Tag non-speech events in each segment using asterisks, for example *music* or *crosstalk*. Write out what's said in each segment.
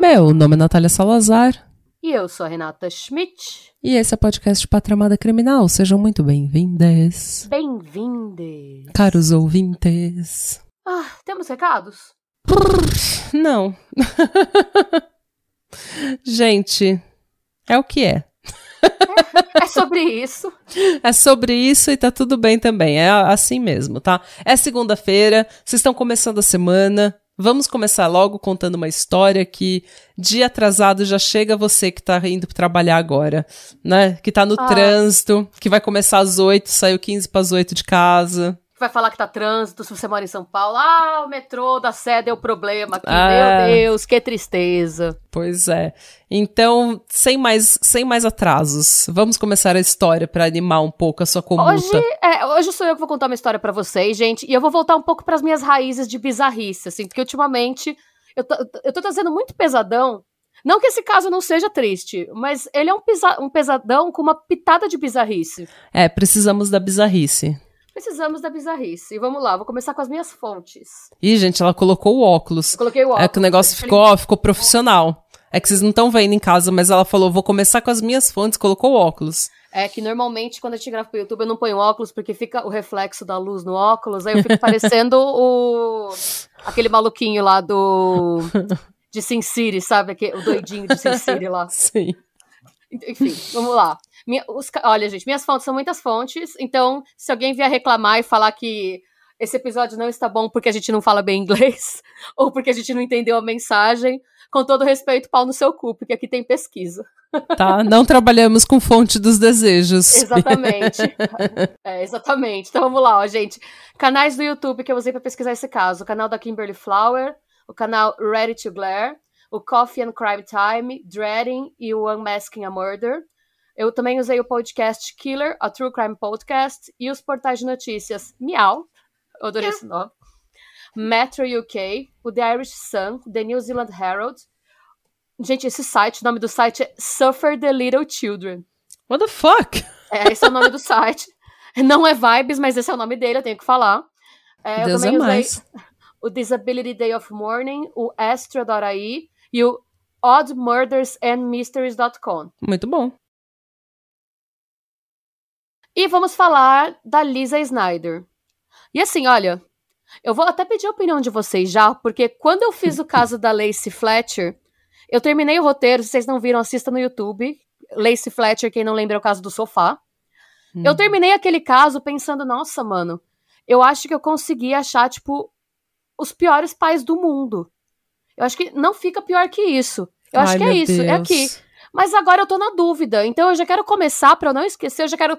Meu nome é Natália Salazar. E eu sou a Renata Schmidt. E esse é o podcast Patramada Criminal. Sejam muito bem-vindas. Bem-vindes. Caros ouvintes. Ah, temos recados? Não. *laughs* Gente, é o que é. É sobre isso. É sobre isso e tá tudo bem também. É assim mesmo, tá? É segunda-feira, vocês estão começando a semana. Vamos começar logo contando uma história que dia atrasado já chega você que tá indo trabalhar agora, né? Que tá no Ah. trânsito, que vai começar às 8, saiu 15 para as 8 de casa. Vai falar que tá trânsito, se você mora em São Paulo. Ah, o metrô da Sé deu problema aqui. Ah. Meu Deus, que tristeza. Pois é. Então, sem mais, sem mais atrasos, vamos começar a história para animar um pouco a sua conduta. Hoje, é, hoje sou eu que vou contar uma história pra vocês, gente. E eu vou voltar um pouco pras minhas raízes de bizarrice, assim, porque ultimamente eu tô, eu tô trazendo muito pesadão. Não que esse caso não seja triste, mas ele é um, pesa- um pesadão com uma pitada de bizarrice. É, precisamos da bizarrice. Precisamos da bizarrice. E vamos lá, vou começar com as minhas fontes. Ih, gente, ela colocou o óculos. Eu coloquei o óculos. É que o negócio ficou, falei, ficou profissional. É que vocês não estão vendo em casa, mas ela falou, vou começar com as minhas fontes, colocou o óculos. É que normalmente quando a gente grava pro YouTube eu não ponho óculos porque fica o reflexo da luz no óculos, aí eu fico *laughs* parecendo o aquele maluquinho lá do de Sin City, sabe? O doidinho de Sin City lá. *laughs* Sim. Enfim, vamos lá. Minha- os olha, gente, minhas fontes são muitas fontes, então se alguém vier reclamar e falar que esse episódio não está bom porque a gente não fala bem inglês, *laughs* ou porque a gente não entendeu a mensagem, com todo respeito, pau no seu cu, porque aqui tem pesquisa. Tá? Não trabalhamos com fonte dos desejos. Exatamente. *laughs* É, exatamente. Então vamos lá, ó, gente. Canais do YouTube que eu usei pra pesquisar esse caso: o canal da Kimberly Flower, o canal Ready to Glare, o Coffee and Crime Time, Dreading e o Unmasking a Murder. Eu também usei o podcast Killer, a True Crime Podcast, e os portais de notícias Miau, eu adorei esse nome, Metro UK, o The Irish Sun, The New Zealand Herald. Gente, esse site, o nome do site é Suffer the Little Children. What the fuck? É, esse é o nome do site. Não é Vibes, mas esse é o nome dele, eu tenho que falar. É, eu Deus é também usei mais. o Disability Day of Mourning, o Astra.ai e o oddmurdersandmysteries.com. Muito bom. E vamos falar da Lisa Snyder. E assim, olha, eu vou até pedir a opinião de vocês já, porque quando eu fiz o caso da Lacey Fletcher, eu terminei o roteiro, se vocês não viram, assista no YouTube. Lacey Fletcher, quem não lembra, é o caso do sofá. Hum. Eu terminei aquele caso pensando, nossa, mano, eu acho que eu consegui achar, tipo, os piores pais do mundo. Eu acho que não fica pior que isso. Eu acho Ai, que é isso, é Deus. aqui. Mas agora eu tô na dúvida, então eu já quero começar pra eu não esquecer, eu já quero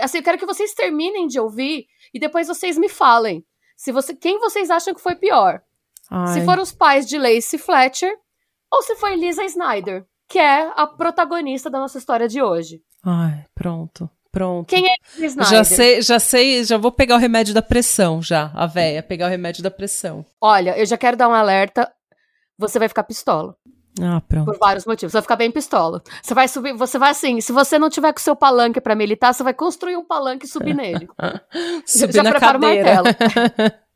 assim, eu quero que vocês terminem de ouvir e depois vocês me falem. Se você, quem vocês acham que foi pior? Se Ai. foram os pais de Lacey Fletcher ou se foi Lisa Snyder, que é a protagonista da nossa história de hoje. Ai, pronto. Pronto. Quem é Lisa Snyder? Já sei, já sei, já vou pegar o remédio da pressão, já. A véia, pegar o remédio da pressão. Olha, eu já quero dar um alerta. Você vai ficar pistola. Ah, pronto. Por vários motivos. Você vai ficar bem pistola. Você vai subir, você vai assim, se você não tiver com o seu palanque pra militar, você vai construir um palanque e subir nele. *laughs* Subir já na prepara o cadeira. *laughs*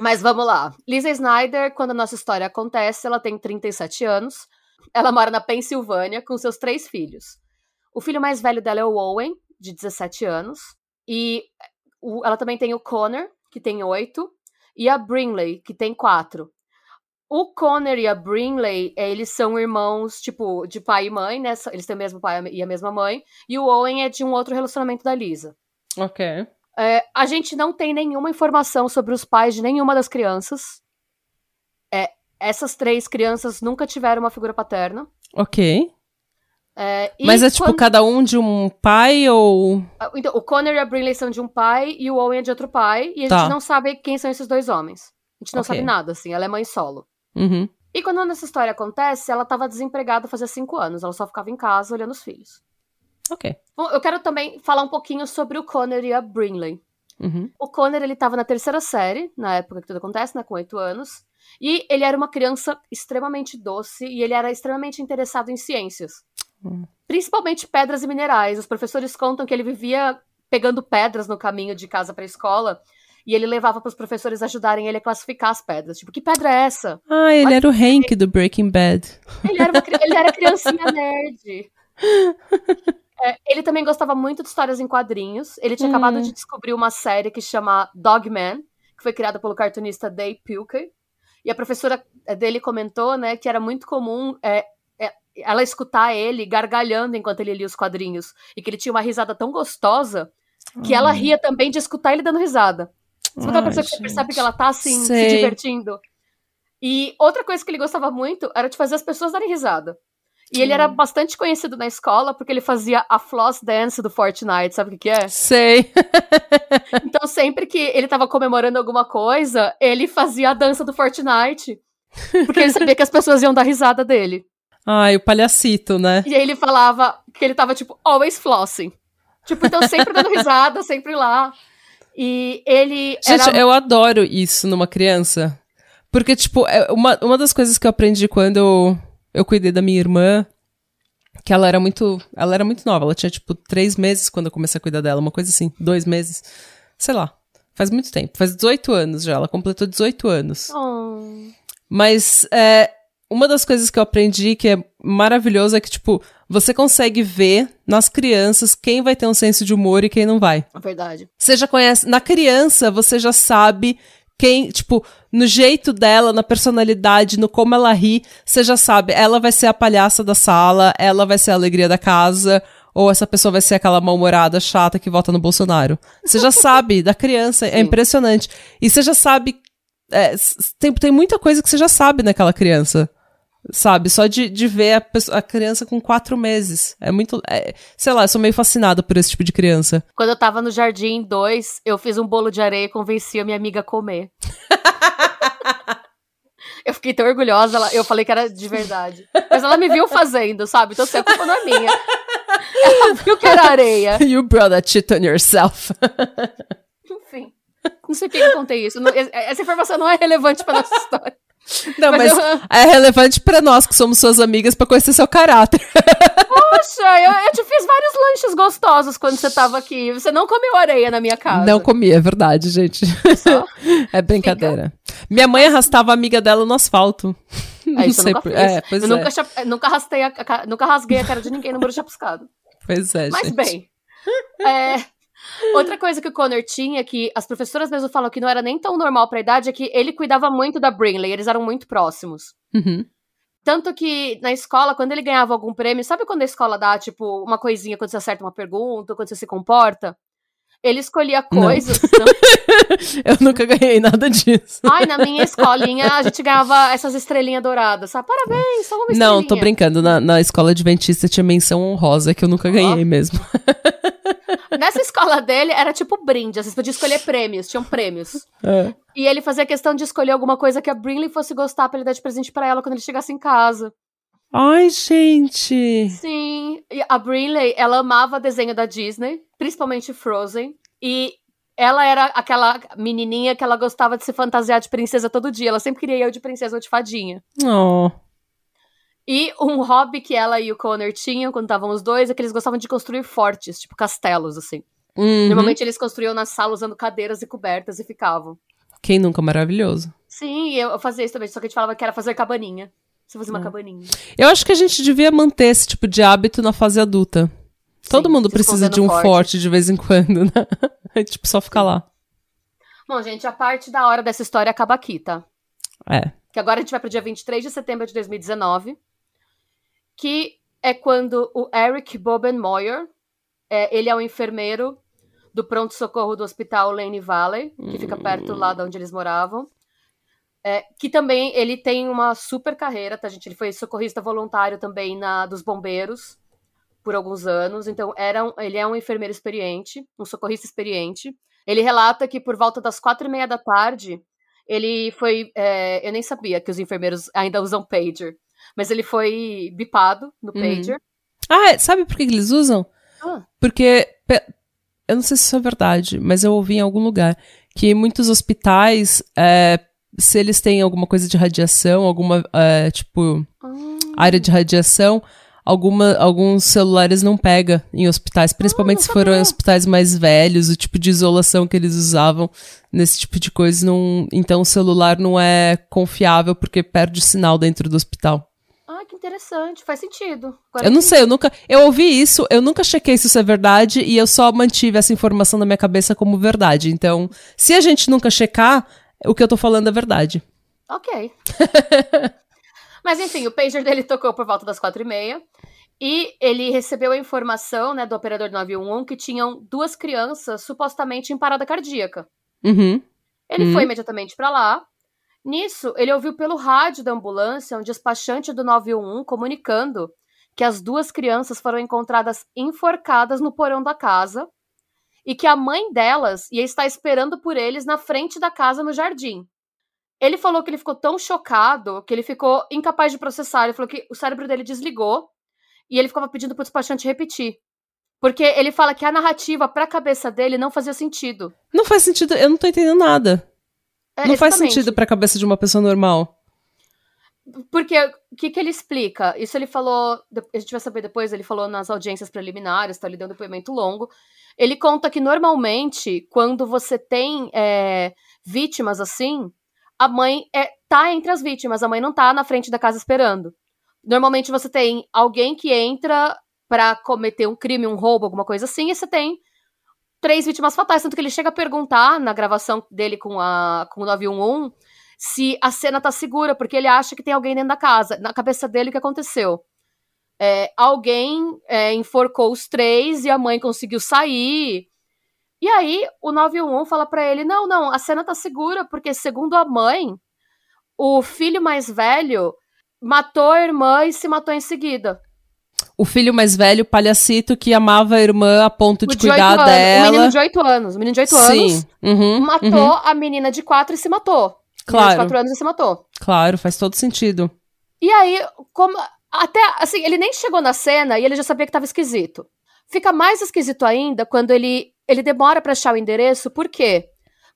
Mas vamos lá. Lisa Snyder, quando a nossa história acontece, ela tem 37 anos. Ela mora na Pensilvânia com seus três filhos. O filho mais velho dela é o Owen, de 17 anos. E o- ela também tem o Connor, que tem 8. E a Brinley, que tem 4. O Connor e a Brinley, eh, eles são irmãos, tipo, de pai e mãe, né? Eles têm o mesmo pai e a mesma mãe. E o Owen é de um outro relacionamento da Lisa. ok. É, a gente não tem nenhuma informação sobre os pais de nenhuma das crianças. É, essas três crianças nunca tiveram uma figura paterna. Ok. É, Mas é tipo quando- cada um de um pai ou. Então, o Connor e a Brinley são de um pai e o Owen é de outro pai. E a Tá. gente não sabe quem são esses dois homens. A gente não Ok. sabe nada, assim. Ela é mãe solo. Uhum. E quando essa história acontece, ela tava desempregada fazia cinco anos. Ela só ficava em casa olhando os filhos. Ok. Bom, eu quero também falar um pouquinho sobre o Connor e a Brinley. Uhum. O Connor, ele tava na terceira série, na época que tudo acontece, né, com oito anos. E ele era uma criança extremamente doce e ele era extremamente interessado em ciências. Hum. Principalmente pedras e minerais. Os professores contam que ele vivia pegando pedras no caminho de casa pra escola e ele levava para os professores ajudarem ele a classificar as pedras. Tipo, que pedra é essa? Ah, ele Olha era o Hank do Breaking Bad. Ele era, uma, ele era criancinha nerd. É, ele também gostava muito de histórias em quadrinhos. Ele tinha acabado de descobrir uma série que chama Dogman, que foi criada pelo cartunista Dave Pilkey. E a professora dele comentou, né, que era muito comum é, é, ela escutar ele gargalhando enquanto ele lia os quadrinhos. E que ele tinha uma risada tão gostosa que ela ria também de escutar ele dando risada. Sabe aquela pessoa que você percebe que ela tá assim, Sei. se divertindo? E outra coisa que ele gostava muito era de fazer as pessoas darem risada. E ele era bastante conhecido na escola porque ele fazia a floss dance do Fortnite, sabe o que, que é? Sei. *laughs* então sempre que ele tava comemorando alguma coisa, ele fazia a dança do Fortnite. Porque ele sabia que as pessoas iam dar risada dele. Ai, o palhacito, né? E aí ele falava que ele tava, tipo, always flossing. Tipo, então sempre dando risada, sempre lá. E ele. Gente, era... eu adoro isso numa criança. Porque, tipo, é uma, uma das coisas que eu aprendi quando eu eu cuidei da minha irmã, que ela era muito. Ela era muito nova. Ela tinha, tipo, três meses quando eu comecei a cuidar dela, uma coisa assim, dois meses. Sei lá. Faz muito tempo. Faz 18 anos já. Ela completou 18 anos. Oh. Mas é, uma das coisas que eu aprendi que é maravilhoso é que, tipo, você consegue ver nas crianças quem vai ter um senso de humor e quem não vai. É verdade. Você já conhece. Na criança, você já sabe quem, tipo, no jeito dela, na personalidade, no como ela ri, você já sabe, ela vai ser a palhaça da sala, ela vai ser a alegria da casa, ou essa pessoa vai ser aquela mal-humorada chata que vota no Bolsonaro. Você já sabe da criança, é impressionante. E você já sabe. É, tem, tem muita coisa que você já sabe naquela criança. Sabe? Só de, de ver a, pessoa, a criança com quatro meses. É muito. É, sei lá, eu sou meio fascinada por esse tipo de criança. Quando eu tava no Jardim 2, eu fiz um bolo de areia e convenci a minha amiga a comer. *laughs* eu fiquei tão orgulhosa, ela, eu falei que era de verdade. Mas ela me viu fazendo, sabe? Então, assim, a culpa não é minha. *laughs* Ela viu que era areia. You brought a shit on yourself. Enfim. Não sei por que eu contei isso. essa informação não é relevante pra nossa história. Não, mas, mas eu... é relevante para nós que somos suas amigas para conhecer seu caráter. Poxa, eu, eu, te fiz vários lanches gostosos quando você tava aqui. Você não comeu areia na minha casa. Não comi, é verdade, gente. *laughs* é brincadeira. Fica. Minha mãe arrastava a amiga dela no asfalto. É, não sei por... é, eu é. nunca, nunca, rastei a, nunca rasguei a cara de ninguém no muro chapiscado. Pois é, Mas gente. bem, é, Outra coisa que o Connor tinha, que as professoras mesmo falam que não era nem tão normal pra idade, é que ele cuidava muito da Brinley, eles eram muito próximos. Uhum. Tanto que na escola, quando ele ganhava algum prêmio, sabe quando a escola dá, tipo, uma coisinha quando você acerta uma pergunta, quando você se comporta? Ele escolhia coisas. *laughs* Não. Eu nunca ganhei nada disso. Ai, na minha escolinha a gente ganhava essas estrelinhas douradas, sabe? Parabéns, só uma estrelinha. Não, tô brincando. Na, na escola adventista tinha menção honrosa que eu nunca ganhei oh. mesmo. *laughs* Nessa escola dele era tipo brinde, você podia escolher prêmios, tinham prêmios. É. E ele fazia questão de escolher alguma coisa que a Brinley fosse gostar pra ele dar de presente para ela quando ele chegasse em casa. Ai, gente! Sim, e a Brinley, ela amava desenho da Disney, principalmente Frozen, e ela era aquela menininha que ela gostava de se fantasiar de princesa todo dia, ela sempre queria eu de princesa ou de fadinha. Oh. E um hobby que ela e o Connor tinham quando estavam os dois é que eles gostavam de construir fortes, tipo castelos, assim. Uhum. Normalmente eles construíam na sala usando cadeiras e cobertas e ficavam. Quem nunca? Maravilhoso. Sim, eu fazia isso também, só que a gente falava que era fazer cabaninha. Você fazia uma é. cabaninha. Eu acho que a gente devia manter esse tipo de hábito na fase adulta. Sim, Todo mundo precisa de um forte. forte. de vez em quando, né? *laughs* tipo, só ficar lá. Bom, gente, a parte da hora dessa história acaba aqui, tá? É. Que agora a gente vai pro dia 23 de setembro de 2019. Que é quando o Eric Bobenmoyer, é, ele é o um enfermeiro do pronto-socorro do hospital Lane Valley, que fica perto lá de onde eles moravam. É, que também ele tem uma super carreira, tá, gente? Ele foi socorrista voluntário também na dos bombeiros por alguns anos. Então, era um, ele é um enfermeiro experiente, um socorrista experiente. Ele relata que por volta das quatro e meia da tarde, ele foi. É, eu nem sabia que os enfermeiros ainda usam pager, mas ele foi bipado no uhum. pager. Ah, é, sabe por que eles usam? Ah. Porque, eu não sei se isso é verdade, mas eu ouvi em algum lugar que muitos hospitais, é, se eles têm alguma coisa de radiação, alguma, é, tipo, ah. área de radiação, alguma, alguns celulares não pega em hospitais, principalmente ah, se forem hospitais mais velhos, o tipo de isolação que eles usavam nesse tipo de coisa, não, então o celular não é confiável porque perde sinal dentro do hospital. Ah, que interessante, faz sentido. Agora eu não sei, eu nunca, eu ouvi isso, eu nunca chequei se isso é verdade e eu só mantive essa informação na minha cabeça como verdade. Então, se a gente nunca checar, o que eu tô falando é verdade. Ok. *laughs* Mas enfim, o pager dele tocou por volta das quatro e meia. E ele recebeu a informação né, do operador 911 que tinham duas crianças supostamente em parada cardíaca. Uhum. Ele uhum. foi imediatamente para lá. Nisso, ele ouviu pelo rádio da ambulância um despachante do 911 comunicando que as duas crianças foram encontradas enforcadas no porão da casa e que a mãe delas ia estar esperando por eles na frente da casa no jardim. Ele falou que ele ficou tão chocado que ele ficou incapaz de processar. Ele falou que o cérebro dele desligou e ele ficava pedindo pro despachante repetir. Porque ele fala que a narrativa pra cabeça dele não fazia sentido. Não faz sentido, eu não tô entendendo nada. É, não faz sentido pra cabeça de uma pessoa normal. Porque o que, que ele explica? Isso ele falou, a gente vai saber depois, ele falou nas audiências preliminares, tá? Ele deu um depoimento longo. Ele conta que normalmente, quando você tem é, vítimas assim, a mãe é, tá entre as vítimas, a mãe não tá na frente da casa esperando. Normalmente você tem alguém que entra para cometer um crime, um roubo, alguma coisa assim, e você tem três vítimas fatais. Tanto que ele chega a perguntar na gravação dele com, a, com o 911 se a cena tá segura, porque ele acha que tem alguém dentro da casa. Na cabeça dele, o que aconteceu? É, alguém é, enforcou os três e a mãe conseguiu sair. E aí o 911 fala para ele: não, não, a cena tá segura, porque segundo a mãe, o filho mais velho matou a irmã e se matou em seguida. O filho mais velho, palhacito, que amava a irmã a ponto de, de cuidar anos, dela. O menino de 8 anos. O menino de 8 Sim. anos uhum, matou uhum. a menina de 4 e se matou. Claro. de 4 anos e se matou. Claro, faz todo sentido. E aí, como. Até, assim, ele nem chegou na cena e ele já sabia que tava esquisito. Fica mais esquisito ainda quando ele ele demora para achar o endereço, por quê?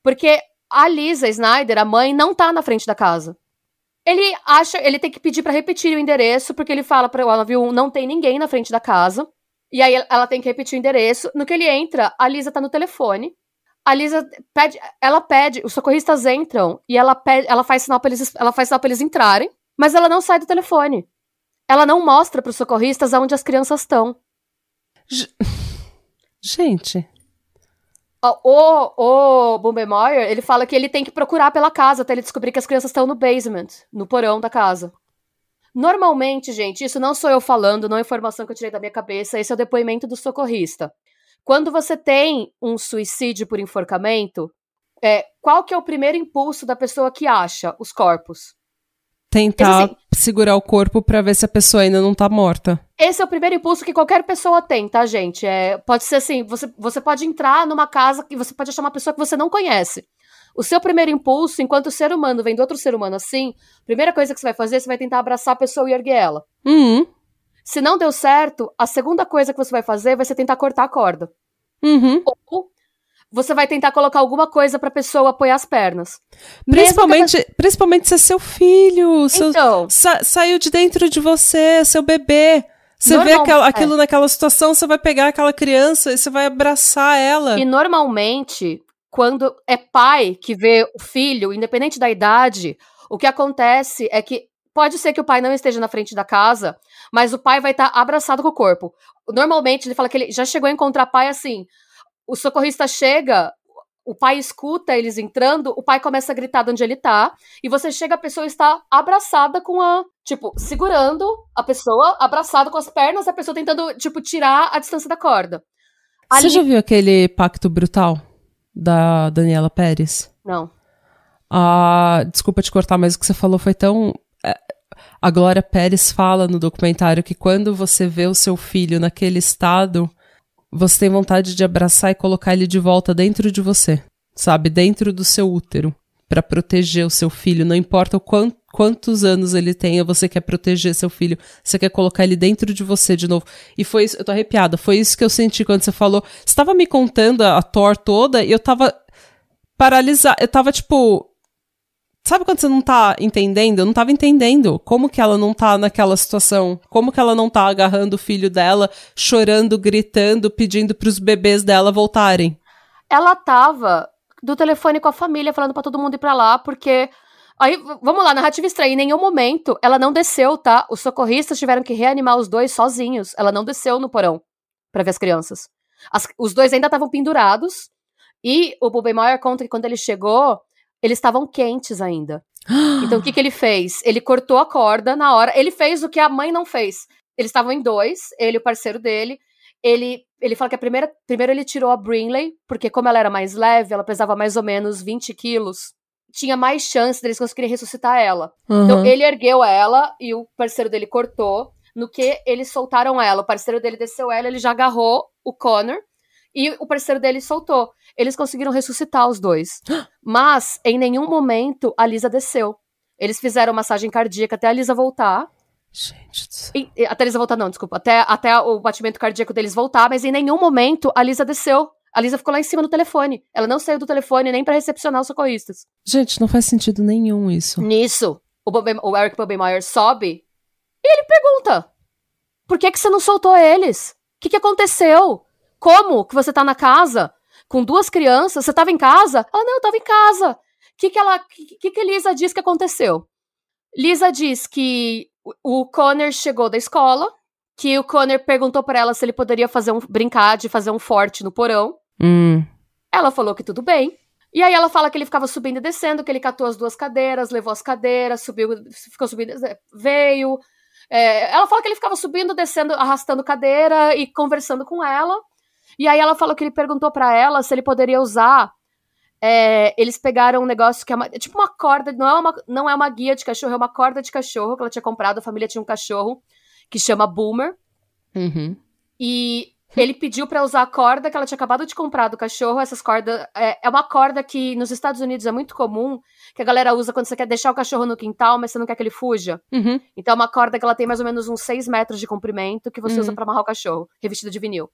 Porque a Lisa Snyder, a mãe, não tá na frente da casa. Ele acha, ele tem que pedir para repetir o endereço, porque ele fala para ela, viu, não tem ninguém na frente da casa. E aí ela tem que repetir o endereço. No que ele entra, a Lisa tá no telefone. A Lisa pede, ela pede, os socorristas entram e ela pede, ela faz sinal para eles, ela faz sinal para eles entrarem, mas ela não sai do telefone. Ela não mostra para os socorristas aonde as crianças estão. *laughs* Gente, o, o Bumbemoyer, ele fala que ele tem que procurar pela casa até ele descobrir que as crianças estão no basement, no porão da casa. Normalmente, gente, isso não sou eu falando, não é informação que eu tirei da minha cabeça, esse é o depoimento do socorrista. Quando você tem um suicídio por enforcamento, é, qual que é o primeiro impulso da pessoa que acha os corpos? Tentar assim, segurar o corpo para ver se a pessoa ainda não tá morta. Esse é o primeiro impulso que qualquer pessoa tem, tá, gente? É, pode ser assim, você, você pode entrar numa casa que você pode achar uma pessoa que você não conhece. O seu primeiro impulso, enquanto ser humano vem do outro ser humano assim, a primeira coisa que você vai fazer, você vai tentar abraçar a pessoa e erguer ela. Uhum. Se não deu certo, a segunda coisa que você vai fazer vai ser tentar cortar a corda. Uhum. Ou você vai tentar colocar alguma coisa pra pessoa apoiar as pernas. Principalmente, pessoa... principalmente se é seu filho. Seu, então, sa saiu de dentro de você, seu bebê. Você vê aquela, é. aquilo naquela situação, você vai pegar aquela criança e você vai abraçar ela. E normalmente, quando é pai que vê o filho, independente da idade, o que acontece é que pode ser que o pai não esteja na frente da casa, mas o pai vai estar tá abraçado com o corpo. Normalmente, ele fala que ele já chegou a encontrar pai assim o socorrista chega, o pai escuta eles entrando, o pai começa a gritar de onde ele tá, e você chega, a pessoa está abraçada com a. Tipo, segurando a pessoa, abraçada com as pernas, a pessoa tentando, tipo, tirar a distância da corda. Ali... Você já viu aquele pacto brutal da Daniela Pérez? Não. Ah, desculpa te cortar, mas o que você falou foi tão. É, a Glória Pérez fala no documentário que quando você vê o seu filho naquele estado, você tem vontade de abraçar e colocar ele de volta dentro de você, sabe? Dentro do seu útero. para proteger o seu filho, não importa o quanto, quantos anos ele tenha, você quer proteger seu filho, você quer colocar ele dentro de você de novo. E foi isso, eu tô arrepiada, foi isso que eu senti quando você falou. Você estava me contando a, a Thor toda e eu tava paralisada, eu tava tipo, Sabe quando você não tá entendendo? Eu não tava entendendo como que ela não tá naquela situação. Como que ela não tá agarrando o filho dela, chorando, gritando, pedindo pros bebês dela voltarem. Ela tava do telefone com a família, falando para todo mundo ir pra lá, porque. Aí, vamos lá, narrativa estranha. Em nenhum momento ela não desceu, tá? Os socorristas tiveram que reanimar os dois sozinhos. Ela não desceu no porão para ver as crianças. As, os dois ainda estavam pendurados. E o Bubenmaier conta que quando ele chegou, eles estavam quentes ainda. *gasps* Então o que, que ele fez? Ele cortou a corda na hora. Ele fez o que a mãe não fez. Eles estavam em dois, ele e o parceiro dele. Ele, ele fala que a primeira, primeiro ele tirou a Brinley, porque como ela era mais leve, ela pesava mais ou menos 20 quilos, tinha mais chance deles conseguirem ressuscitar ela. Uhum. Então ele ergueu ela e o parceiro dele cortou. No que eles soltaram ela, o parceiro dele desceu ela, ele já agarrou o Connor e o parceiro dele soltou. Eles conseguiram ressuscitar os dois. Mas, em nenhum momento, a Lisa desceu. Eles fizeram massagem cardíaca até a Lisa voltar. Gente. E, até a Lisa voltar, não, desculpa. Até, até o batimento cardíaco deles voltar, mas em nenhum momento a Lisa desceu. A Lisa ficou lá em cima do telefone. Ela não saiu do telefone nem para recepcionar os socorristas. Gente, não faz sentido nenhum isso. Nisso, o, o Eric Bobemeyer sobe e ele pergunta: Por que, que você não soltou eles? O que, que aconteceu? Como que você tá na casa com duas crianças? Você tava em casa? Ela, não, eu tava em casa. O que que ela, que que Lisa diz que aconteceu? Lisa diz que o Connor chegou da escola, que o Connor perguntou para ela se ele poderia fazer um brincar de fazer um forte no porão. Hum. Ela falou que tudo bem. E aí ela fala que ele ficava subindo e descendo, que ele catou as duas cadeiras, levou as cadeiras, subiu, ficou subindo, veio. É, ela fala que ele ficava subindo, descendo, arrastando cadeira e conversando com ela. E aí ela falou que ele perguntou para ela se ele poderia usar. É, eles pegaram um negócio que é, uma, é tipo uma corda, não é uma, não é uma guia de cachorro, é uma corda de cachorro que ela tinha comprado. A família tinha um cachorro que chama Boomer. Uhum. E ele pediu para usar a corda que ela tinha acabado de comprar do cachorro. Essas cordas. É, é, uma corda que nos Estados Unidos é muito comum, que a galera usa quando você quer deixar o cachorro no quintal, mas você não quer que ele fuja. Uhum. Então é uma corda que ela tem mais ou menos uns 6 metros de comprimento que você uhum. usa para amarrar o cachorro, revestida de vinil.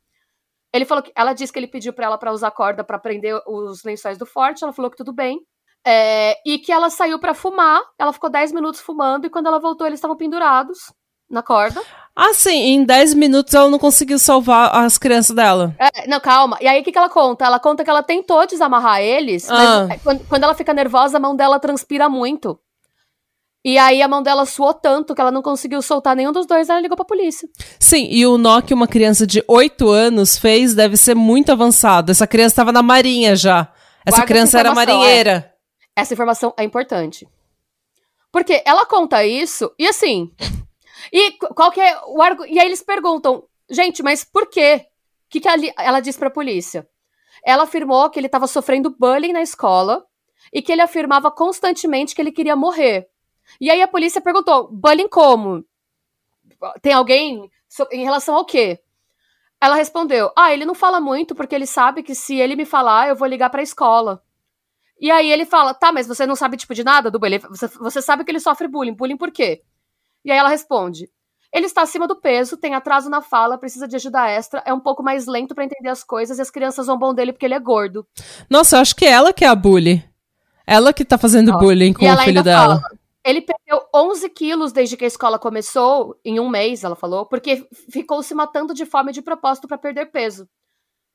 Ele falou que ela disse que ele pediu para ela para usar corda para prender os lençóis do forte. Ela falou que tudo bem. É, e que ela saiu para fumar. Ela ficou 10 minutos fumando e quando ela voltou eles estavam pendurados na corda. Ah, sim. Em 10 minutos ela não conseguiu salvar as crianças dela. É, não, calma. E aí o que, que ela conta? Ela conta que ela tentou desamarrar eles, ah. mas quando, quando ela fica nervosa a mão dela transpira muito. E aí a mão dela suou tanto que ela não conseguiu soltar nenhum dos dois, ela ligou pra polícia. Sim, e o nó que uma criança de 8 anos fez deve ser muito avançado. Essa criança estava na marinha já. Essa Guarda criança essa era marinheira. É. Essa informação é importante. Porque ela conta isso, e assim. E qual que é o argu... E aí eles perguntam, gente, mas por quê? O que, que ela, ela diz pra polícia? Ela afirmou que ele estava sofrendo bullying na escola e que ele afirmava constantemente que ele queria morrer. E aí a polícia perguntou: bullying como? Tem alguém em relação ao quê? Ela respondeu: Ah, ele não fala muito porque ele sabe que se ele me falar, eu vou ligar pra escola. E aí ele fala: Tá, mas você não sabe tipo de nada do bullying? Você, você sabe que ele sofre bullying. Bullying por quê? E aí ela responde: Ele está acima do peso, tem atraso na fala, precisa de ajuda extra, é um pouco mais lento para entender as coisas e as crianças zombam dele porque ele é gordo. Nossa, eu acho que é ela que é a bully. Ela que tá fazendo Nossa. bullying com o filho dela. Fala, ele perdeu 11 quilos desde que a escola começou, em um mês, ela falou, porque ficou se matando de fome de propósito para perder peso.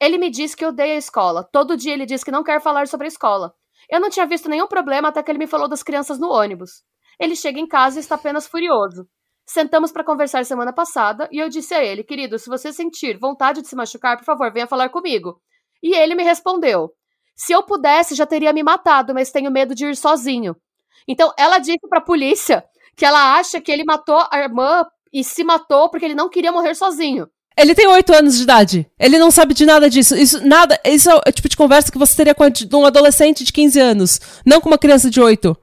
Ele me disse que odeia a escola. Todo dia ele diz que não quer falar sobre a escola. Eu não tinha visto nenhum problema até que ele me falou das crianças no ônibus. Ele chega em casa e está apenas furioso. Sentamos para conversar semana passada e eu disse a ele: Querido, se você sentir vontade de se machucar, por favor, venha falar comigo. E ele me respondeu: Se eu pudesse, já teria me matado, mas tenho medo de ir sozinho. Então, ela disse pra polícia que ela acha que ele matou a irmã e se matou porque ele não queria morrer sozinho. Ele tem oito anos de idade. Ele não sabe de nada disso. Isso, nada, isso é o tipo de conversa que você teria com um adolescente de 15 anos, não com uma criança de 8.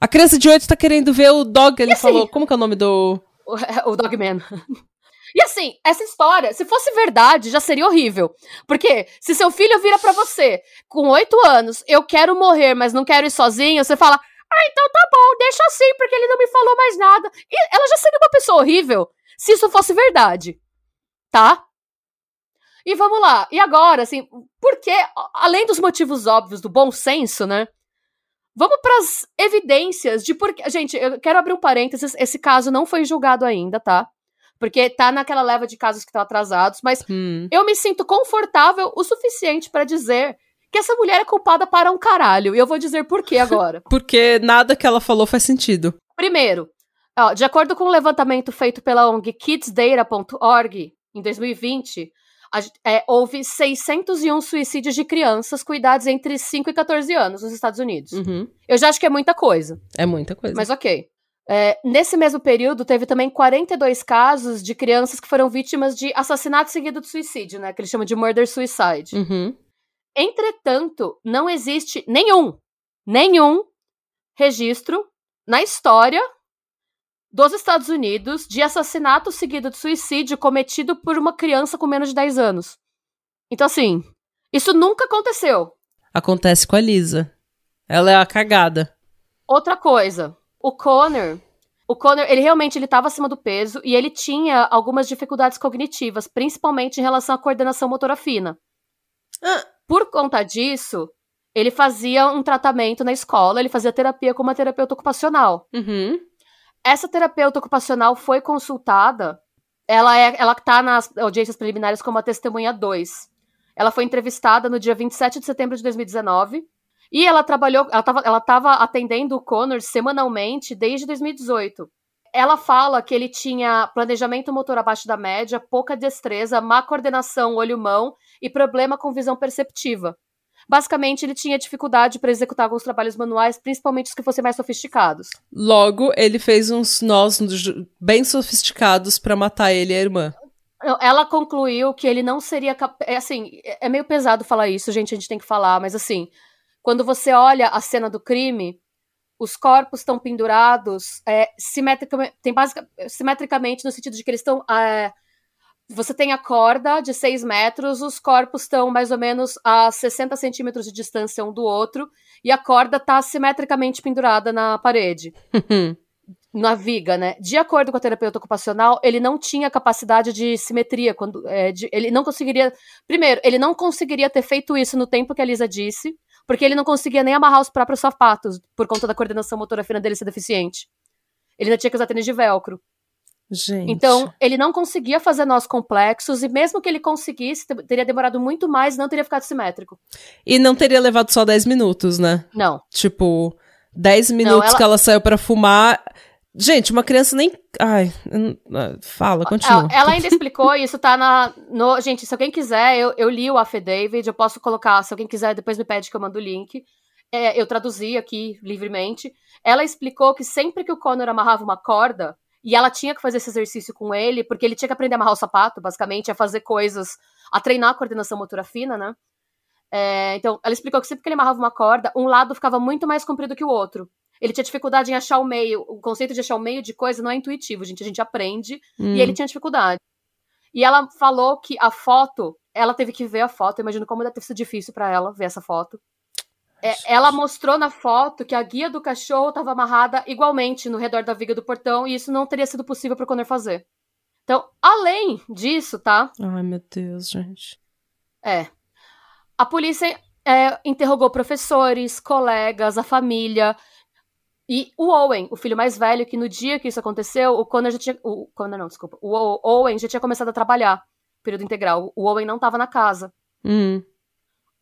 A criança de 8 tá querendo ver o Dog, ele assim, falou. Como que é o nome do. O, *laughs* o Dogman. E assim, essa história, se fosse verdade, já seria horrível. Porque se seu filho vira para você com oito anos, eu quero morrer, mas não quero ir sozinho, você fala, ah, então tá bom, deixa assim, porque ele não me falou mais nada. E ela já seria uma pessoa horrível se isso fosse verdade. Tá? E vamos lá. E agora, assim, porque, além dos motivos óbvios do bom senso, né? Vamos para as evidências de por que. Gente, eu quero abrir um parênteses. Esse caso não foi julgado ainda, tá? Porque tá naquela leva de casos que estão atrasados, mas hum. eu me sinto confortável o suficiente para dizer que essa mulher é culpada para um caralho. E eu vou dizer por quê agora. *laughs* Porque nada que ela falou faz sentido. Primeiro, ó, de acordo com um levantamento feito pela ONG kidsdata.org em 2020, é, houve 601 suicídios de crianças cuidados entre 5 e 14 anos nos Estados Unidos. Uhum. Eu já acho que é muita coisa. É muita coisa. Mas ok. É, nesse mesmo período, teve também 42 casos de crianças que foram vítimas de assassinato seguido de suicídio, né? Que eles chamam de murder-suicide. Uhum. Entretanto, não existe nenhum, nenhum registro na história dos Estados Unidos de assassinato seguido de suicídio cometido por uma criança com menos de 10 anos. Então, assim, isso nunca aconteceu. Acontece com a Lisa. Ela é a cagada. Outra coisa, o Connor, o Connor, ele realmente ele estava acima do peso e ele tinha algumas dificuldades cognitivas, principalmente em relação à coordenação motora fina. Ah. Por conta disso, ele fazia um tratamento na escola, ele fazia terapia com uma terapeuta ocupacional. Uhum. Essa terapeuta ocupacional foi consultada, ela é, ela tá nas audiências preliminares como a testemunha 2. Ela foi entrevistada no dia 27 de setembro de 2019 e ela trabalhou, ela estava ela tava atendendo o Connor semanalmente desde 2018. Ela fala que ele tinha planejamento motor abaixo da média, pouca destreza, má coordenação olho-mão e problema com visão perceptiva. Basicamente, ele tinha dificuldade para executar alguns trabalhos manuais, principalmente os que fossem mais sofisticados. Logo, ele fez uns nós bem sofisticados para matar ele e a irmã. Ela concluiu que ele não seria capaz. É assim, é meio pesado falar isso, gente, a gente tem que falar, mas assim, quando você olha a cena do crime, os corpos estão pendurados é, simetricamente, tem basic, simetricamente no sentido de que eles estão. É, você tem a corda de 6 metros, os corpos estão mais ou menos a 60 centímetros de distância um do outro, e a corda está simetricamente pendurada na parede. *laughs* na viga, né? De acordo com a terapeuta ocupacional, ele não tinha capacidade de simetria. quando é, de, Ele não conseguiria. Primeiro, ele não conseguiria ter feito isso no tempo que a Lisa disse porque ele não conseguia nem amarrar os próprios sapatos por conta da coordenação motora fina dele ser deficiente. Ele ainda tinha que usar tênis de velcro. Gente. Então, ele não conseguia fazer nós complexos, e mesmo que ele conseguisse, teria demorado muito mais, não teria ficado simétrico. E não teria levado só 10 minutos, né? Não. Tipo, 10 minutos não, ela... que ela saiu para fumar, Gente, uma criança nem. Ai, ah, fala, continua. Ela ainda explicou, isso tá na. No... Gente, se alguém quiser, eu, eu li o affidavit, eu posso colocar, se alguém quiser, depois me pede que eu mando o link. É, eu traduzi aqui livremente. Ela explicou que sempre que o Connor amarrava uma corda, e ela tinha que fazer esse exercício com ele, porque ele tinha que aprender a amarrar o sapato, basicamente, a fazer coisas, a treinar a coordenação motora fina, né? É, então, ela explicou que sempre que ele amarrava uma corda, um lado ficava muito mais comprido que o outro ele tinha dificuldade em achar o meio. O conceito de achar o meio de coisa não é intuitivo, gente. A gente aprende. Hum. E ele tinha dificuldade. E ela falou que a foto, ela teve que ver a foto. Eu imagino como deve ter sido difícil para ela ver essa foto. É, ela mostrou na foto que a guia do cachorro estava amarrada igualmente no redor da viga do portão e isso não teria sido possível para o Connor fazer. Então, além disso, tá? Ai, meu Deus, gente. É. A polícia é, interrogou professores, colegas, a família. E o Owen, o filho mais velho, que no dia que isso aconteceu, o Connor já tinha. O Connor não, desculpa. O Owen já tinha começado a trabalhar, período integral. O Owen não estava na casa. Uhum.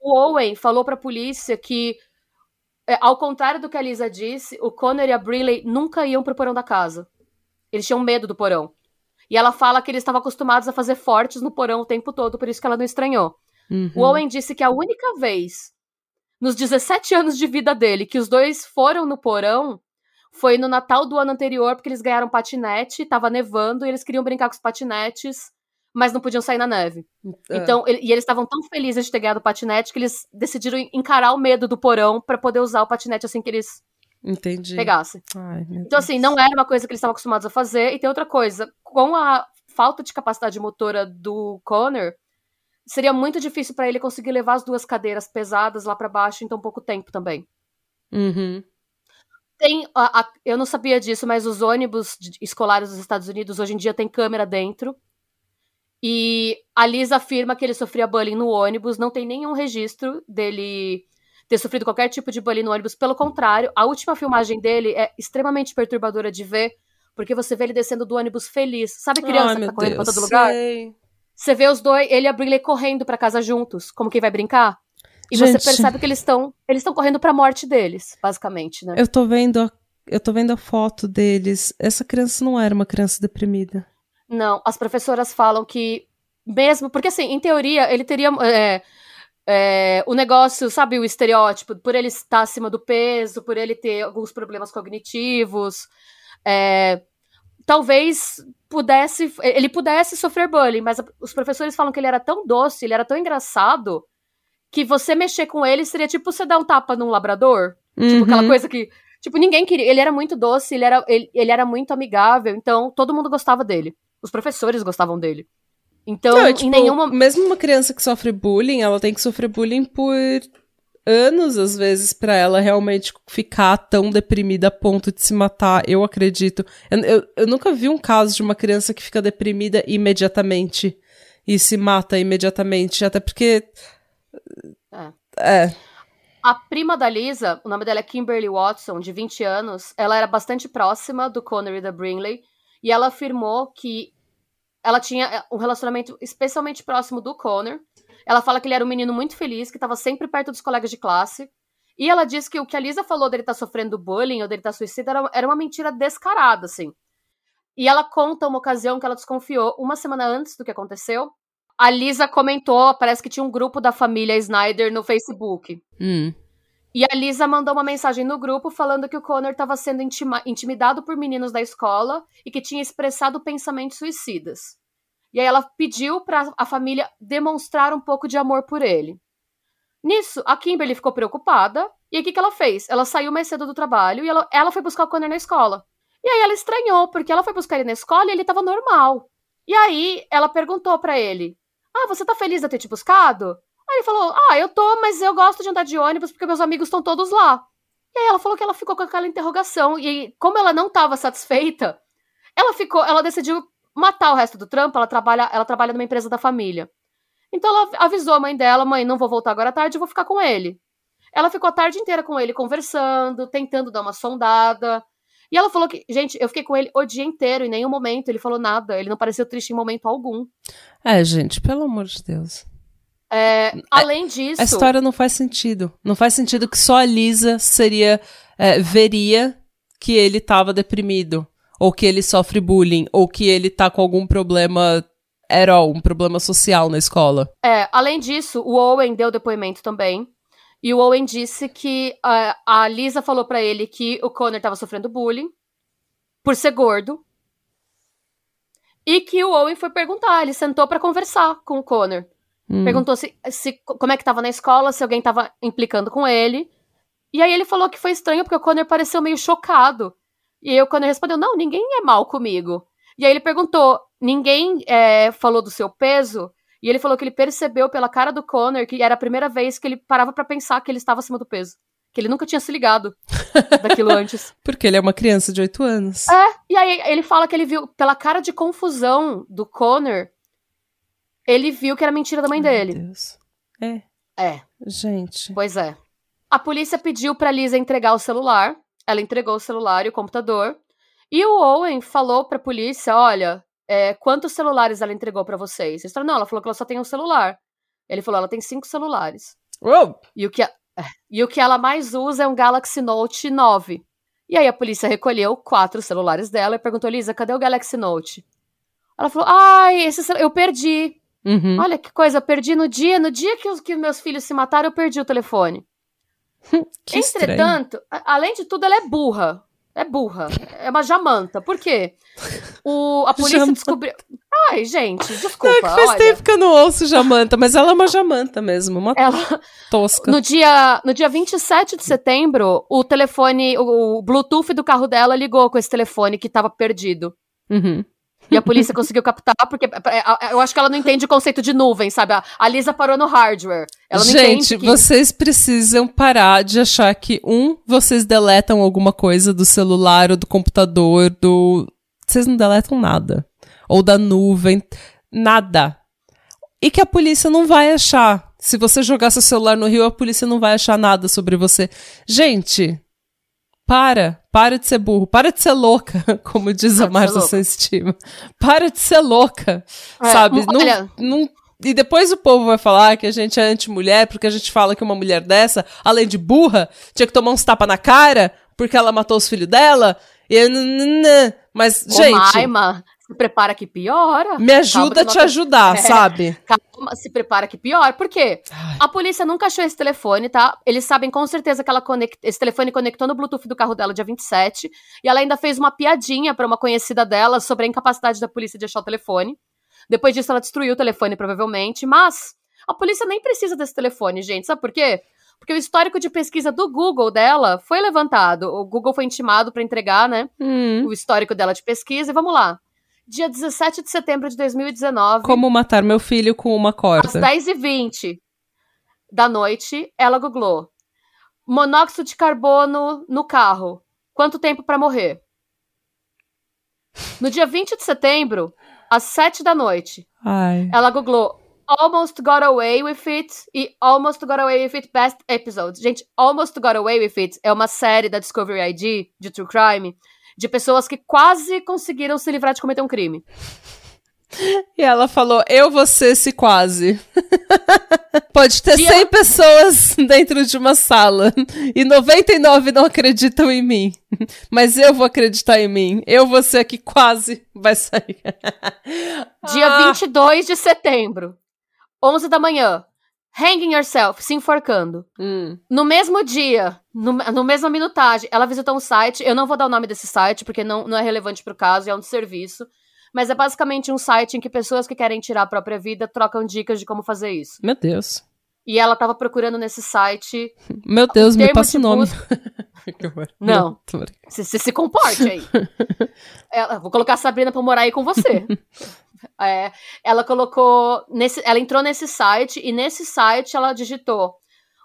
O Owen falou pra polícia que, é, ao contrário do que a Lisa disse, o Connor e a Briley nunca iam pro porão da casa. Eles tinham medo do porão. E ela fala que eles estavam acostumados a fazer fortes no porão o tempo todo, por isso que ela não estranhou. Uhum. O Owen disse que a única vez nos 17 anos de vida dele, que os dois foram no porão, foi no Natal do ano anterior, porque eles ganharam patinete, tava nevando, e eles queriam brincar com os patinetes, mas não podiam sair na neve. É. Então, ele, e eles estavam tão felizes de ter ganhado o patinete que eles decidiram encarar o medo do porão para poder usar o patinete assim que eles Entendi. pegassem. Ai, então, assim, não era uma coisa que eles estavam acostumados a fazer. E tem outra coisa, com a falta de capacidade motora do Connor, seria muito difícil para ele conseguir levar as duas cadeiras pesadas lá para baixo em tão pouco tempo também. Uhum. Tem, a, a, eu não sabia disso, mas os ônibus escolares dos Estados Unidos hoje em dia tem câmera dentro. E a Liz afirma que ele sofria bullying no ônibus, não tem nenhum registro dele ter sofrido qualquer tipo de bullying no ônibus. Pelo contrário, a última filmagem dele é extremamente perturbadora de ver, porque você vê ele descendo do ônibus feliz. Sabe criança Ai, que tá correndo pra Deus, todo lugar? sei. Você vê os dois, ele e a Brinley correndo pra casa juntos, como quem vai brincar. E Gente. você percebe que eles estão eles estão correndo pra morte deles, basicamente, né? Eu tô vendo a, eu tô vendo a foto deles. Essa criança não era uma criança deprimida. Não, as professoras falam que mesmo, porque assim, em teoria, ele teria é, é, o negócio, sabe, o estereótipo, por ele estar acima do peso, por ele ter alguns problemas cognitivos, é, talvez pudesse, ele pudesse sofrer bullying, mas os professores falam que ele era tão doce, ele era tão engraçado, que você mexer com ele seria tipo você dar um tapa num labrador, tipo aquela Uhum. coisa que, tipo, ninguém queria, ele era muito doce, ele era, ele, ele era muito amigável, então todo mundo gostava dele, os professores gostavam dele. Então, Não, é, em tipo, nenhum momento. Mesmo uma criança que sofre bullying, ela tem que sofrer bullying por anos, às vezes, pra ela realmente ficar tão deprimida a ponto de se matar. Eu acredito. Eu, eu, eu nunca vi um caso de uma criança que fica deprimida imediatamente e se mata imediatamente. Até porque. É. A prima da Lisa, o nome dela é Kimberly Watson, de 20 anos, ela era bastante próxima do Connor e da Brinley, e ela afirmou que ela tinha é, um relacionamento especialmente próximo do Connor. Ela fala que ele era um menino muito feliz, que estava sempre perto dos colegas de classe. E ela diz que o que a Lisa falou dele estar sofrendo bullying ou dele estar suicida era, era uma mentira descarada, assim. E ela conta uma ocasião que ela desconfiou uma semana antes do que aconteceu. A Lisa comentou, parece que tinha um grupo da família Snyder no Facebook. Hum. E a Lisa mandou uma mensagem no grupo falando que o Connor estava sendo intima- intimidado por meninos da escola e que tinha expressado pensamentos suicidas. E aí ela pediu para a família demonstrar um pouco de amor por ele. Nisso, a Kimberly ficou preocupada. E o que, que ela fez? Ela saiu mais cedo do trabalho e ela, ela foi buscar o Connor na escola. E aí ela estranhou, porque ela foi buscar ele na escola e ele estava normal. E aí ela perguntou para ele: Ah, você tá feliz de eu ter te buscado? Aí ele falou: Ah, eu tô, mas eu gosto de andar de ônibus porque meus amigos estão todos lá. E aí ela falou que ela ficou com aquela interrogação. E como ela não estava satisfeita, ela ficou, ela decidiu matar o resto do trampo. Ela trabalha, ela trabalha numa empresa da família. Então ela avisou a mãe dela: Mãe, não vou voltar agora à tarde, eu vou ficar com ele. Ela ficou a tarde inteira com ele conversando, tentando dar uma sondada. E ela falou que, gente, eu fiquei com ele o dia inteiro, em nenhum momento ele falou nada. Ele não pareceu triste em momento algum. É, gente, pelo amor de Deus. É, além disso. A história não faz sentido. Não faz sentido que só a Lisa seria. é, veria que ele tava deprimido. Ou que ele sofre bullying. Ou que ele tá com algum problema. At all, um problema social na escola. É, além disso, o Owen deu depoimento também. E o Owen disse que ah, a Lisa falou pra ele que o Connor tava sofrendo bullying por ser gordo. E que o Owen foi perguntar, ele sentou pra conversar com o Connor. Hum. Perguntou se, se como é que tava na escola, se alguém tava implicando com ele. E aí ele falou que foi estranho porque o Connor pareceu meio chocado. E aí o Connor respondeu: Não, ninguém é mal comigo. E aí ele perguntou: Ninguém é, falou do seu peso? E ele falou que ele percebeu pela cara do Connor que era a primeira vez que ele parava pra pensar que ele estava acima do peso. Que ele nunca tinha se ligado *laughs* daquilo antes. Porque ele é uma criança de 8 anos. É, e aí ele fala que ele viu, pela cara de confusão do Connor, ele viu que era mentira da mãe Meu dele. Deus. É, É, gente. pois é. A polícia pediu pra Lisa entregar o celular. Ela entregou o celular e o computador. E o Owen falou pra polícia: olha, é, quantos celulares ela entregou pra vocês? Eles falaram, não, ela falou que ela só tem um celular. Ele falou: ela tem cinco celulares. Uou! E o que, a- *laughs* e o que ela mais usa é um Galaxy Note 9. E aí a polícia recolheu quatro celulares dela e perguntou: Lisa, cadê o Galaxy Note? Ela falou: ai, esse cel- eu perdi. Uhum. Olha que coisa, perdi no dia, no dia que os que meus filhos se mataram, eu perdi o telefone. *laughs* Entretanto, além de tudo, ela é burra. É burra. É uma jamanta. Por quê? O, a polícia Jamanta. descobriu. Ai, gente, Não, desculpa. é que faz olha. tempo que eu não ouço Jamanta, mas ela é uma Jamanta mesmo, uma Ela, tosca. no, dia, no dia 27 de setembro, o telefone, o, o Bluetooth do carro dela ligou com esse telefone que tava perdido. Uhum. E a polícia conseguiu captar, porque é, é, eu acho que ela não entende o conceito de nuvem, sabe? A Lisa parou no hardware. Ela não Gente, que... vocês precisam parar de achar que, um, vocês deletam alguma coisa do celular ou do computador, do. Vocês não deletam nada. Ou da nuvem. Nada. E que a polícia não vai achar. Se você jogar seu celular no rio, a polícia não vai achar nada sobre você. Gente, para, para de ser burro, para de ser louca, *laughs* como diz para a Marcia Sensitiva. Para de ser louca, é, sabe? Olha... Não, não, e depois o povo vai falar que a gente é anti-mulher, porque a gente fala que uma mulher dessa, além de burra, tinha que tomar uns tapas na cara, porque ela matou os filhos dela. E... Mas, gente. Maima, se prepara que piora. Me ajuda a te ajudar, *laughs* é, sabe? Calma, se prepara que piora. Por quê? Ai. A polícia nunca achou esse telefone, tá? Eles sabem com certeza que ela conect... esse telefone conectou no Bluetooth do carro dela dia 27. E ela ainda fez uma piadinha para uma conhecida dela sobre a incapacidade da polícia de achar o telefone. Depois disso, ela destruiu o telefone, provavelmente. Mas a polícia nem precisa desse telefone, gente. Sabe por quê? Porque o histórico de pesquisa do Google dela foi levantado. O Google foi intimado para entregar, né? Hum. O histórico dela de pesquisa. E vamos lá dia 17 de setembro de 2019. Como matar meu filho com uma corda. Às 10h20 da noite, ela googlou. Monóxido de carbono no carro. Quanto tempo para morrer? No dia 20 de setembro, às 7 da noite, Ai. ela googlou Almost Got Away With It e Almost Got Away With It Best Episodes. Gente, Almost Got Away With It é uma série da Discovery ID, de True Crime, de pessoas que quase conseguiram se livrar de cometer um crime. E ela falou: Eu, você, se quase. *laughs* Pode ter Dia... 100 pessoas *laughs* dentro de uma sala e 99 não acreditam em mim. Mas eu vou acreditar em mim. Eu vou ser que quase vai sair. Dia ah. 22 de setembro, 11 da manhã. Hanging Yourself, se enforcando. Hum. No mesmo dia, no, no mesma minutagem, ela visitou um site. Eu não vou dar o nome desse site, porque não, não é relevante pro caso, é um serviço. Mas é basicamente um site em que pessoas que querem tirar a própria vida trocam dicas de como fazer isso. Meu Deus. E ela tava procurando nesse site. *laughs* Meu Deus, me passa o nome. *laughs* não. Você se comporte aí. *laughs* ela, vou colocar a Sabrina pra morar aí com você. É, ela colocou. Nesse, ela entrou nesse site e nesse site ela digitou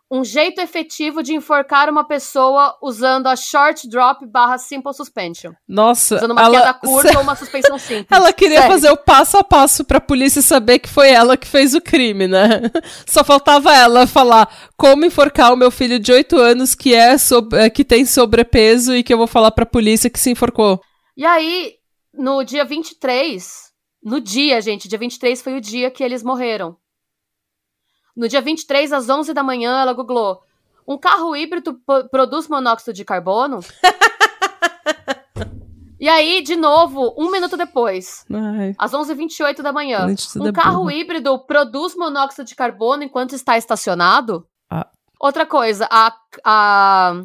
um jeito efetivo de enforcar uma pessoa usando a short drop barra simple suspension. Nossa, usando uma ela, queda curta ou uma suspensão simples. *laughs* Ela queria Sério. fazer o passo a passo pra polícia saber que foi ela que fez o crime, né? *laughs* Só faltava ela falar como enforcar o meu filho de 8 anos que é sobre, que tem sobrepeso e que eu vou falar pra polícia que se enforcou. E aí, no dia 23, no dia, gente, dia 23 foi o dia que eles morreram. No dia 23, às 11 da manhã, ela googlou: um carro híbrido produz monóxido de carbono? *laughs* e aí, de novo, um minuto depois, Ai. às 11h28 da manhã, um carro híbrido produz monóxido de carbono enquanto está estacionado? Ah. Outra coisa, a, a,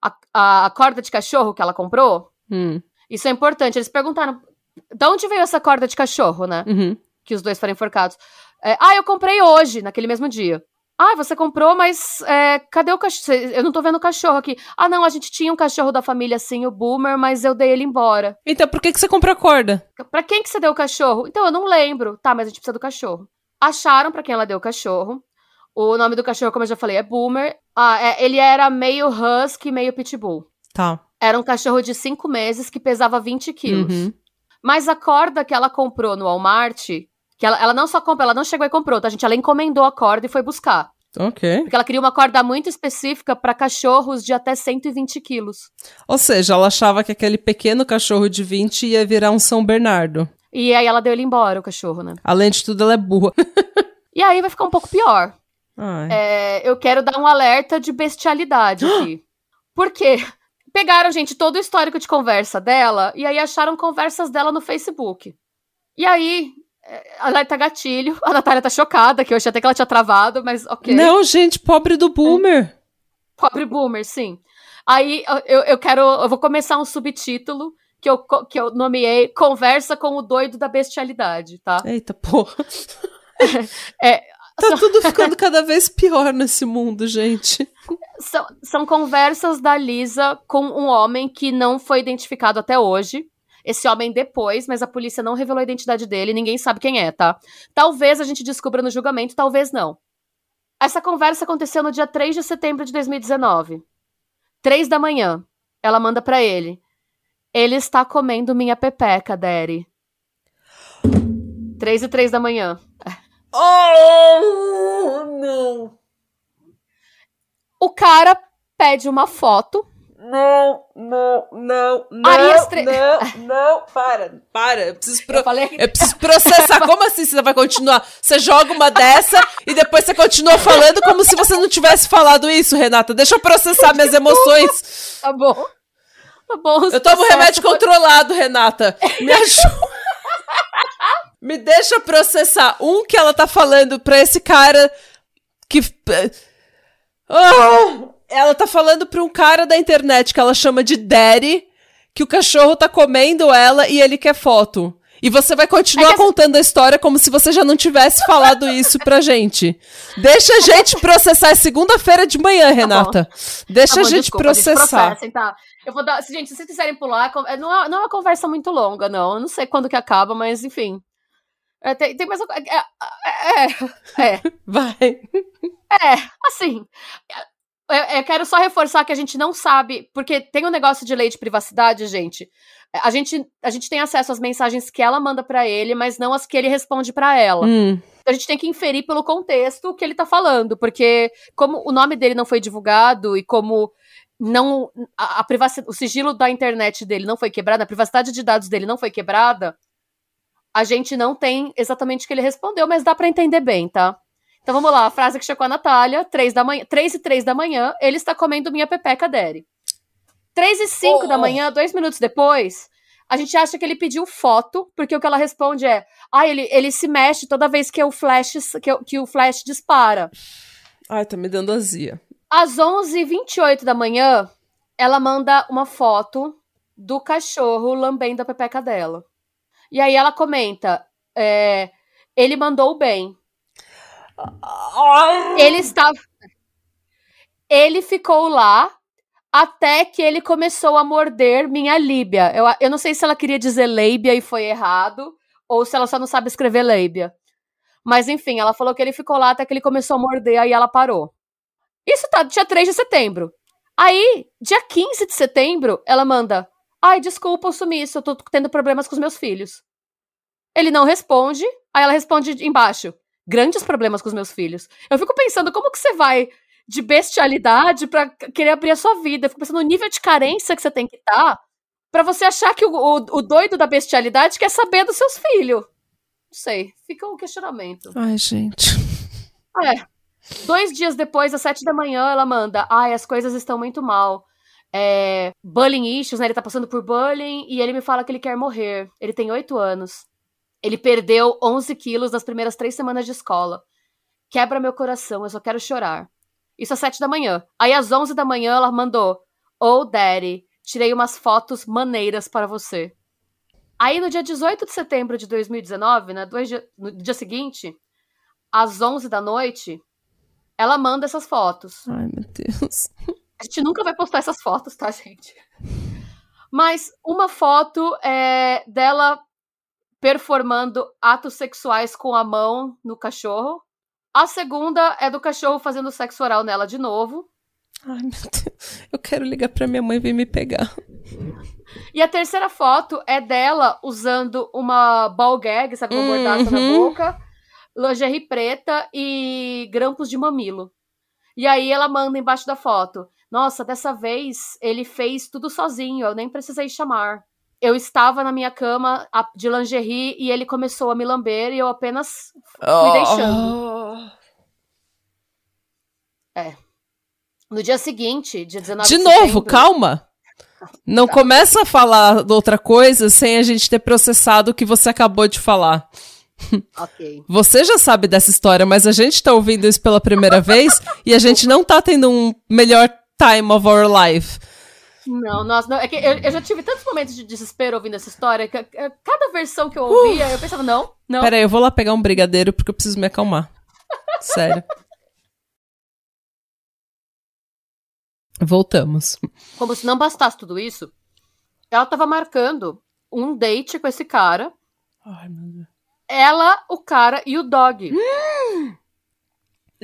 a, a, corda de cachorro que ela comprou, hum. isso é importante. Eles perguntaram da onde veio essa corda de cachorro, né? Uhum. Que os dois foram enforcados. É, ah, eu comprei hoje, naquele mesmo dia. Ah, você comprou, mas é, cadê o cachorro? Eu não tô vendo o cachorro aqui. Ah, não, a gente tinha um cachorro da família assim, o Boomer, mas eu dei ele embora. Então por que, que você comprou a corda? Pra quem que você deu o cachorro? Então, eu não lembro. Tá, mas a gente precisa do cachorro. Acharam para quem ela deu o cachorro. O nome do cachorro, como eu já falei, é Boomer. Ah, é, ele era meio husky, meio pitbull. Tá. Era um cachorro de 5 meses que pesava 20 quilos. Uhum. Mas a corda que ela comprou no Walmart, que ela, ela não só comprou, ela não chegou e comprou, tá, gente? Ela encomendou a corda e foi buscar. Ok. Porque ela queria uma corda muito específica para cachorros de até 120 quilos. Ou seja, ela achava que aquele pequeno cachorro de 20 ia virar um São Bernardo. E aí ela deu ele embora, o cachorro, né? Além de tudo, ela é burra. *laughs* e aí vai ficar um pouco pior. É, eu quero dar um alerta de bestialidade *gasps* aqui. Por quê? Pegaram, gente, todo o histórico de conversa dela e aí acharam conversas dela no Facebook. E aí, é, alerta gatilho. A Natália tá chocada, que eu achei até que ela tinha travado, mas ok. Não, gente, pobre do boomer. Pobre boomer, sim. Aí eu, eu quero. Eu vou começar um subtítulo que eu, que eu nomeei Conversa com o doido da bestialidade, tá? Eita porra. *laughs* é, Tá tudo ficando cada vez pior nesse mundo, gente. São, são conversas da Lisa com um homem que não foi identificado até hoje. esse homem depois, mas a polícia não revelou a identidade dele, ninguém sabe quem é, tá? Talvez a gente descubra no julgamento, talvez não. Essa conversa aconteceu no dia 3 de setembro de 2019. 3 da manhã. Ela manda para ele. Ele está comendo minha pepeca, Daddy. 3 e 3 da manhã. Oh, não! O cara pede uma foto não, não, não, não, Aí as tre- não, *laughs* não, para, para, eu preciso, pro- Eu falei eu preciso processar, *laughs* como assim você vai continuar? Você joga uma dessa e depois você continua falando como se você não tivesse falado isso, Renata, deixa eu processar minhas emoções, tá bom. Tá bom. eu tomo remédio controlado, Renata, me *laughs* ajuda. Me deixa processar. Um que ela tá falando pra esse cara que. Ah! ela tá falando pra um cara da internet que ela chama de Daddy, que o cachorro tá comendo ela e ele quer foto. E você vai continuar É que- contando a história como se você já não tivesse falado isso pra gente. Deixa a gente processar. É segunda-feira de manhã, Renata. Deixa Tá bom, a gente desculpa, gente, processar. processem, tá? Eu vou dar. Gente, se vocês quiserem pular, não é, não é uma conversa muito longa, não. Eu não sei quando que acaba, mas enfim. É, tem, tem mais uma coisa. É, é, é, *laughs* Vai. é, assim. Eu, eu quero só reforçar que a gente não sabe, porque tem um negócio de lei de privacidade, gente. A gente, a gente tem acesso às mensagens que ela manda pra ele, mas não as que ele responde pra ela. Hum. a gente tem que inferir pelo contexto o que ele tá falando, porque como o nome dele não foi divulgado e como não a, a privacidade, o sigilo da internet dele não foi quebrado, a privacidade de dados dele não foi quebrada, a gente não tem exatamente o que ele respondeu, mas dá pra entender bem, tá? Então vamos lá, a frase que chegou a Natália, 3 da manhã, 3 e 3 da manhã, ele está comendo minha pepeca Daddy. 3 e 5 da Oh. manhã, dois minutos depois, a gente acha que ele pediu foto, porque o que ela responde é: ah, ele, ele se mexe toda vez que o flash, que, que o flash dispara. Ai, tá me dando azia. Às 11h28 da manhã, ela manda uma foto do cachorro lambendo a pepeca dela. E aí ela comenta: é, ele mandou bem. Ele estava. Ele ficou lá até que ele começou a morder minha líbia. Eu, eu não sei se ela queria dizer leibia e foi errado, ou se ela só não sabe escrever leibia. Mas enfim, ela falou que ele ficou lá até que ele começou a morder, aí ela parou. Isso tá dia 3 de setembro. Aí, dia 15 de setembro, ela manda: Ai, desculpa o sumiço, eu tô tendo problemas com os meus filhos. Ele não responde, aí ela responde embaixo: Grandes problemas com os meus filhos. Eu fico pensando, como que você vai de bestialidade pra c- querer abrir a sua vida? Eu fico pensando no nível de carência que você tem que estar pra você achar que o, o, o doido da bestialidade quer saber dos seus filhos. Não sei, fica um questionamento. Ai, gente. É. Dois dias depois, às sete da manhã, ela manda: Ai, as coisas estão muito mal. É, bullying issues, né? Ele tá passando por bullying e ele me fala que ele quer morrer. Ele tem oito anos. Ele perdeu 11 quilos nas primeiras três semanas de escola. Quebra meu coração, eu só quero chorar. Isso às sete da manhã. Aí às onze da manhã ela mandou: Oh, Daddy, tirei umas fotos maneiras para você. Aí no dia 18 de setembro de 2019, né, dia- no dia seguinte, às 11 da noite, ela manda essas fotos. Ai, meu Deus. *laughs* A gente nunca vai postar essas fotos, tá, gente? Mas uma foto é dela performando atos sexuais com a mão no cachorro. A segunda é do cachorro fazendo sexo oral nela de novo. Ai, meu Deus. Eu quero ligar pra minha mãe vir me pegar. E a terceira foto é dela usando uma ball gag, sabe, uma mordaça na Uhum. boca, lingerie preta e grampos de mamilo. E aí ela manda embaixo da foto: Nossa, dessa vez ele fez tudo sozinho, eu nem precisei chamar. Eu estava na minha cama de lingerie e ele começou a me lamber e eu apenas fui deixando. No dia seguinte, dia 19 De de novo, setembro- calma. Não começa a falar de outra coisa sem a gente ter processado o que você acabou de falar. Ok. Você já sabe dessa história, mas a gente tá ouvindo isso pela primeira vez e a gente não tá tendo um melhor time of our life. Não, nossa, não, é que eu, eu já tive tantos momentos de desespero ouvindo essa história que cada versão que eu ouvia, eu pensava, não, não. Pera aí, eu vou lá pegar um brigadeiro porque eu preciso me acalmar. Sério. Voltamos. Como se não bastasse tudo isso, ela tava marcando um date com esse cara. Ai, meu Deus. Ela, o cara e o dog.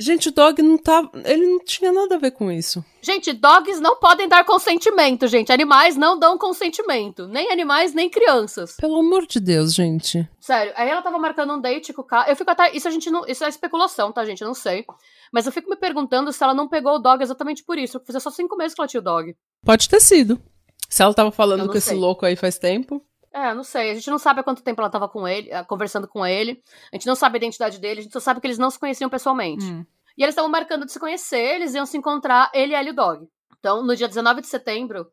Gente, o dog não tá. Ele não tinha nada a ver com isso. Gente, dogs não podem dar consentimento, gente. Animais não dão consentimento. Nem animais, nem crianças. Pelo amor de Deus, gente. Sério, aí ela tava marcando um date com o cara. Eu fico até. Isso a gente não. Isso é especulação, tá, gente? Eu não sei. Mas eu fico me perguntando se ela não pegou o dog exatamente por isso. Porque fazia só cinco meses que ela tinha o dog. Pode ter sido. Se ela tava falando com esse sei. louco aí faz tempo. É, não sei. A gente não sabe há quanto tempo ela tava com ele, eh, conversando com ele. A gente não sabe a identidade dele, a gente só sabe que eles não se conheciam pessoalmente. Hum. E eles estavam marcando de se conhecer, eles iam se encontrar, ele e o dog. Então, no dia 19 de setembro,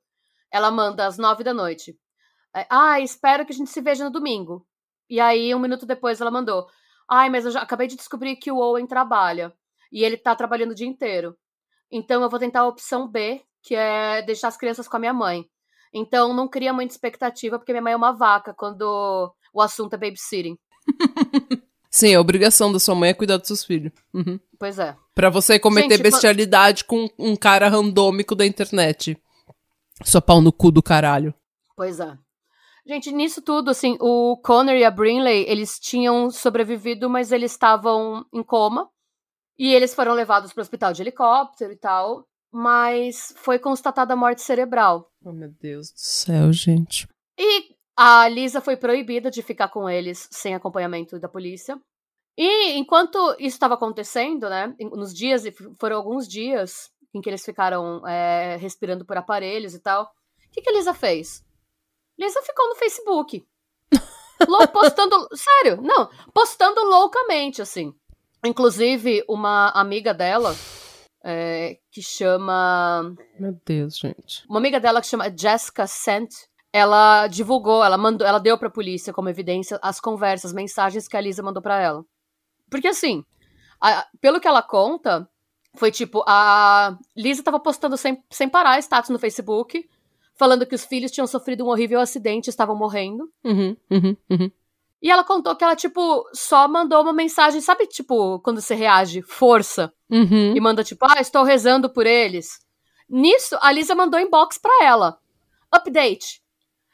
ela manda às 9 da noite. Ah, espero que a gente se veja no domingo. E aí, um minuto depois, ela mandou. Ai, mas eu já acabei de descobrir que o Owen trabalha. E ele tá trabalhando o dia inteiro. Então eu vou tentar a opção B, que é deixar as crianças com a minha mãe. Então não cria muita expectativa, porque minha mãe é uma vaca quando o assunto é babysitting. *laughs* Sim, a obrigação da sua mãe é cuidar dos seus filhos. Uhum. Pois é. Pra você cometer Gente, bestialidade com um cara randômico da internet. Sua pau no cu do caralho. Pois é. Gente, nisso tudo, assim, o Connor e a Brinley, eles tinham sobrevivido, mas eles estavam em coma. E eles foram levados para o hospital de helicóptero e tal. Mas foi constatada a morte cerebral. Oh, meu Deus do céu, gente. E a Lisa foi proibida de ficar com eles sem acompanhamento da polícia. E enquanto isso estava acontecendo, né, nos dias, e foram alguns dias em que eles ficaram é, respirando por aparelhos e tal, o que, que a Lisa fez? Lisa ficou no Facebook. *laughs* Postando. Sério, não, postando loucamente, assim. Inclusive, uma amiga dela, é, que chama. Meu Deus, gente. Uma amiga dela que chama Jessica Sant, ela divulgou, ela mandou, ela deu pra polícia como evidência as conversas, mensagens que a Lisa mandou pra ela. Porque assim, a- pelo que ela conta, foi tipo, a Lisa tava postando sem, sem parar status no Facebook, falando que os filhos tinham sofrido um horrível acidente e estavam morrendo. Uhum, uhum, uhum. E ela contou que ela, tipo, só mandou uma mensagem, sabe, tipo, quando você reage, força, Uhum. e manda tipo, ah, estou rezando por eles. Nisso, a Lisa mandou inbox pra ela. Update.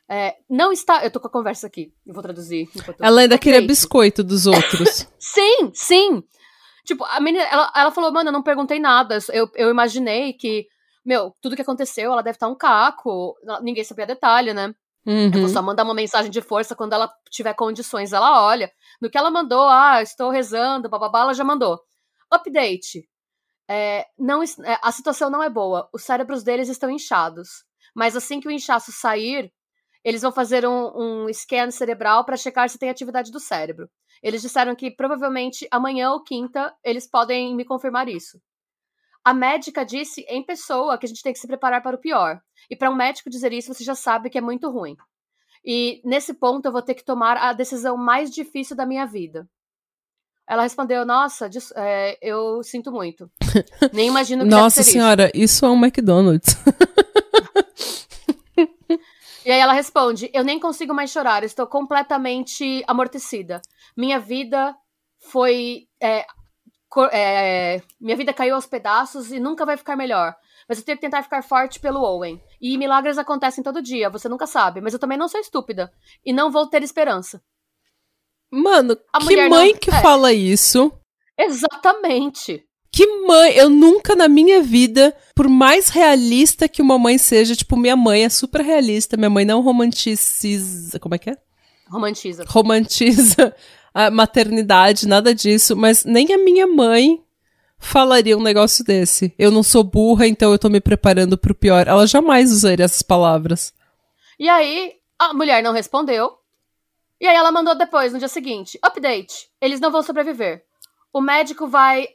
É, não está. Eu tô com a conversa aqui. Eu vou traduzir. Ela ainda queria Update. biscoito dos outros. *laughs* Sim, sim. Tipo, a menina, ela, ela falou, mano, eu não perguntei nada. Eu, eu imaginei que, meu, tudo que aconteceu, ela deve estar um caco. Ninguém sabia detalhe, né? Eu vou Uhum. só mandar uma mensagem de força quando ela tiver condições. Ela olha. No que ela mandou, ah, estou rezando, bababá, ela já mandou. Update. É, não, é, a situação não é boa. Os cérebros deles estão inchados. Mas assim que o inchaço sair, eles vão fazer um, um scan cerebral para checar se tem atividade do cérebro. Eles disseram que provavelmente amanhã ou quinta eles podem me confirmar isso. A médica disse em pessoa que a gente tem que se preparar para o pior. E para um médico dizer isso, você já sabe que é muito ruim. E nesse ponto eu vou ter que tomar a decisão mais difícil da minha vida. Ela respondeu: Nossa, é, eu sinto muito. *laughs* Nem imagino que Nossa senhora, isso é um McDonald's. isso. *laughs* E aí ela responde: Eu nem consigo mais chorar, estou completamente amortecida. Minha vida foi. é, é, minha vida caiu aos pedaços e nunca vai ficar melhor. Mas eu tenho que tentar ficar forte pelo Owen. E milagres acontecem todo dia, você nunca sabe. Mas eu também não sou estúpida. E não vou ter esperança. Mano, A que mulher não- mãe que é. fala isso? Exatamente. Que mãe, eu nunca na minha vida, por mais realista que uma mãe seja, tipo, minha mãe é super realista, minha mãe não romantiza, como é que é? Romantiza. Romantiza a maternidade, nada disso, mas nem a minha mãe falaria um negócio desse. Eu não sou burra, então eu tô me preparando pro pior. Ela jamais usaria essas palavras. E aí, a mulher não respondeu. E aí ela mandou depois, no dia seguinte, update. Eles não vão sobreviver. O médico vai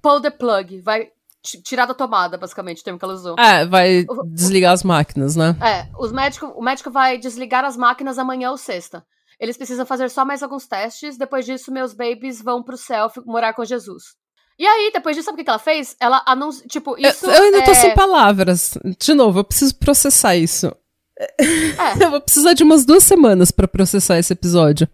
pull the plug, vai ti- tirar da tomada, basicamente, o termo que ela usou. Ah, vai desligar as máquinas, né? É, os médico, o médico vai desligar as máquinas amanhã ou sexta. Eles precisam fazer só mais alguns testes. Depois disso, meus babies vão pro céu morar com Jesus. E aí, depois disso, sabe o que ela fez? Ela anunciou. Tipo, Eu- isso. eu, ainda tô é... sem palavras. De novo, eu preciso processar isso. É. *laughs* Eu vou precisar de umas duas semanas pra processar esse episódio.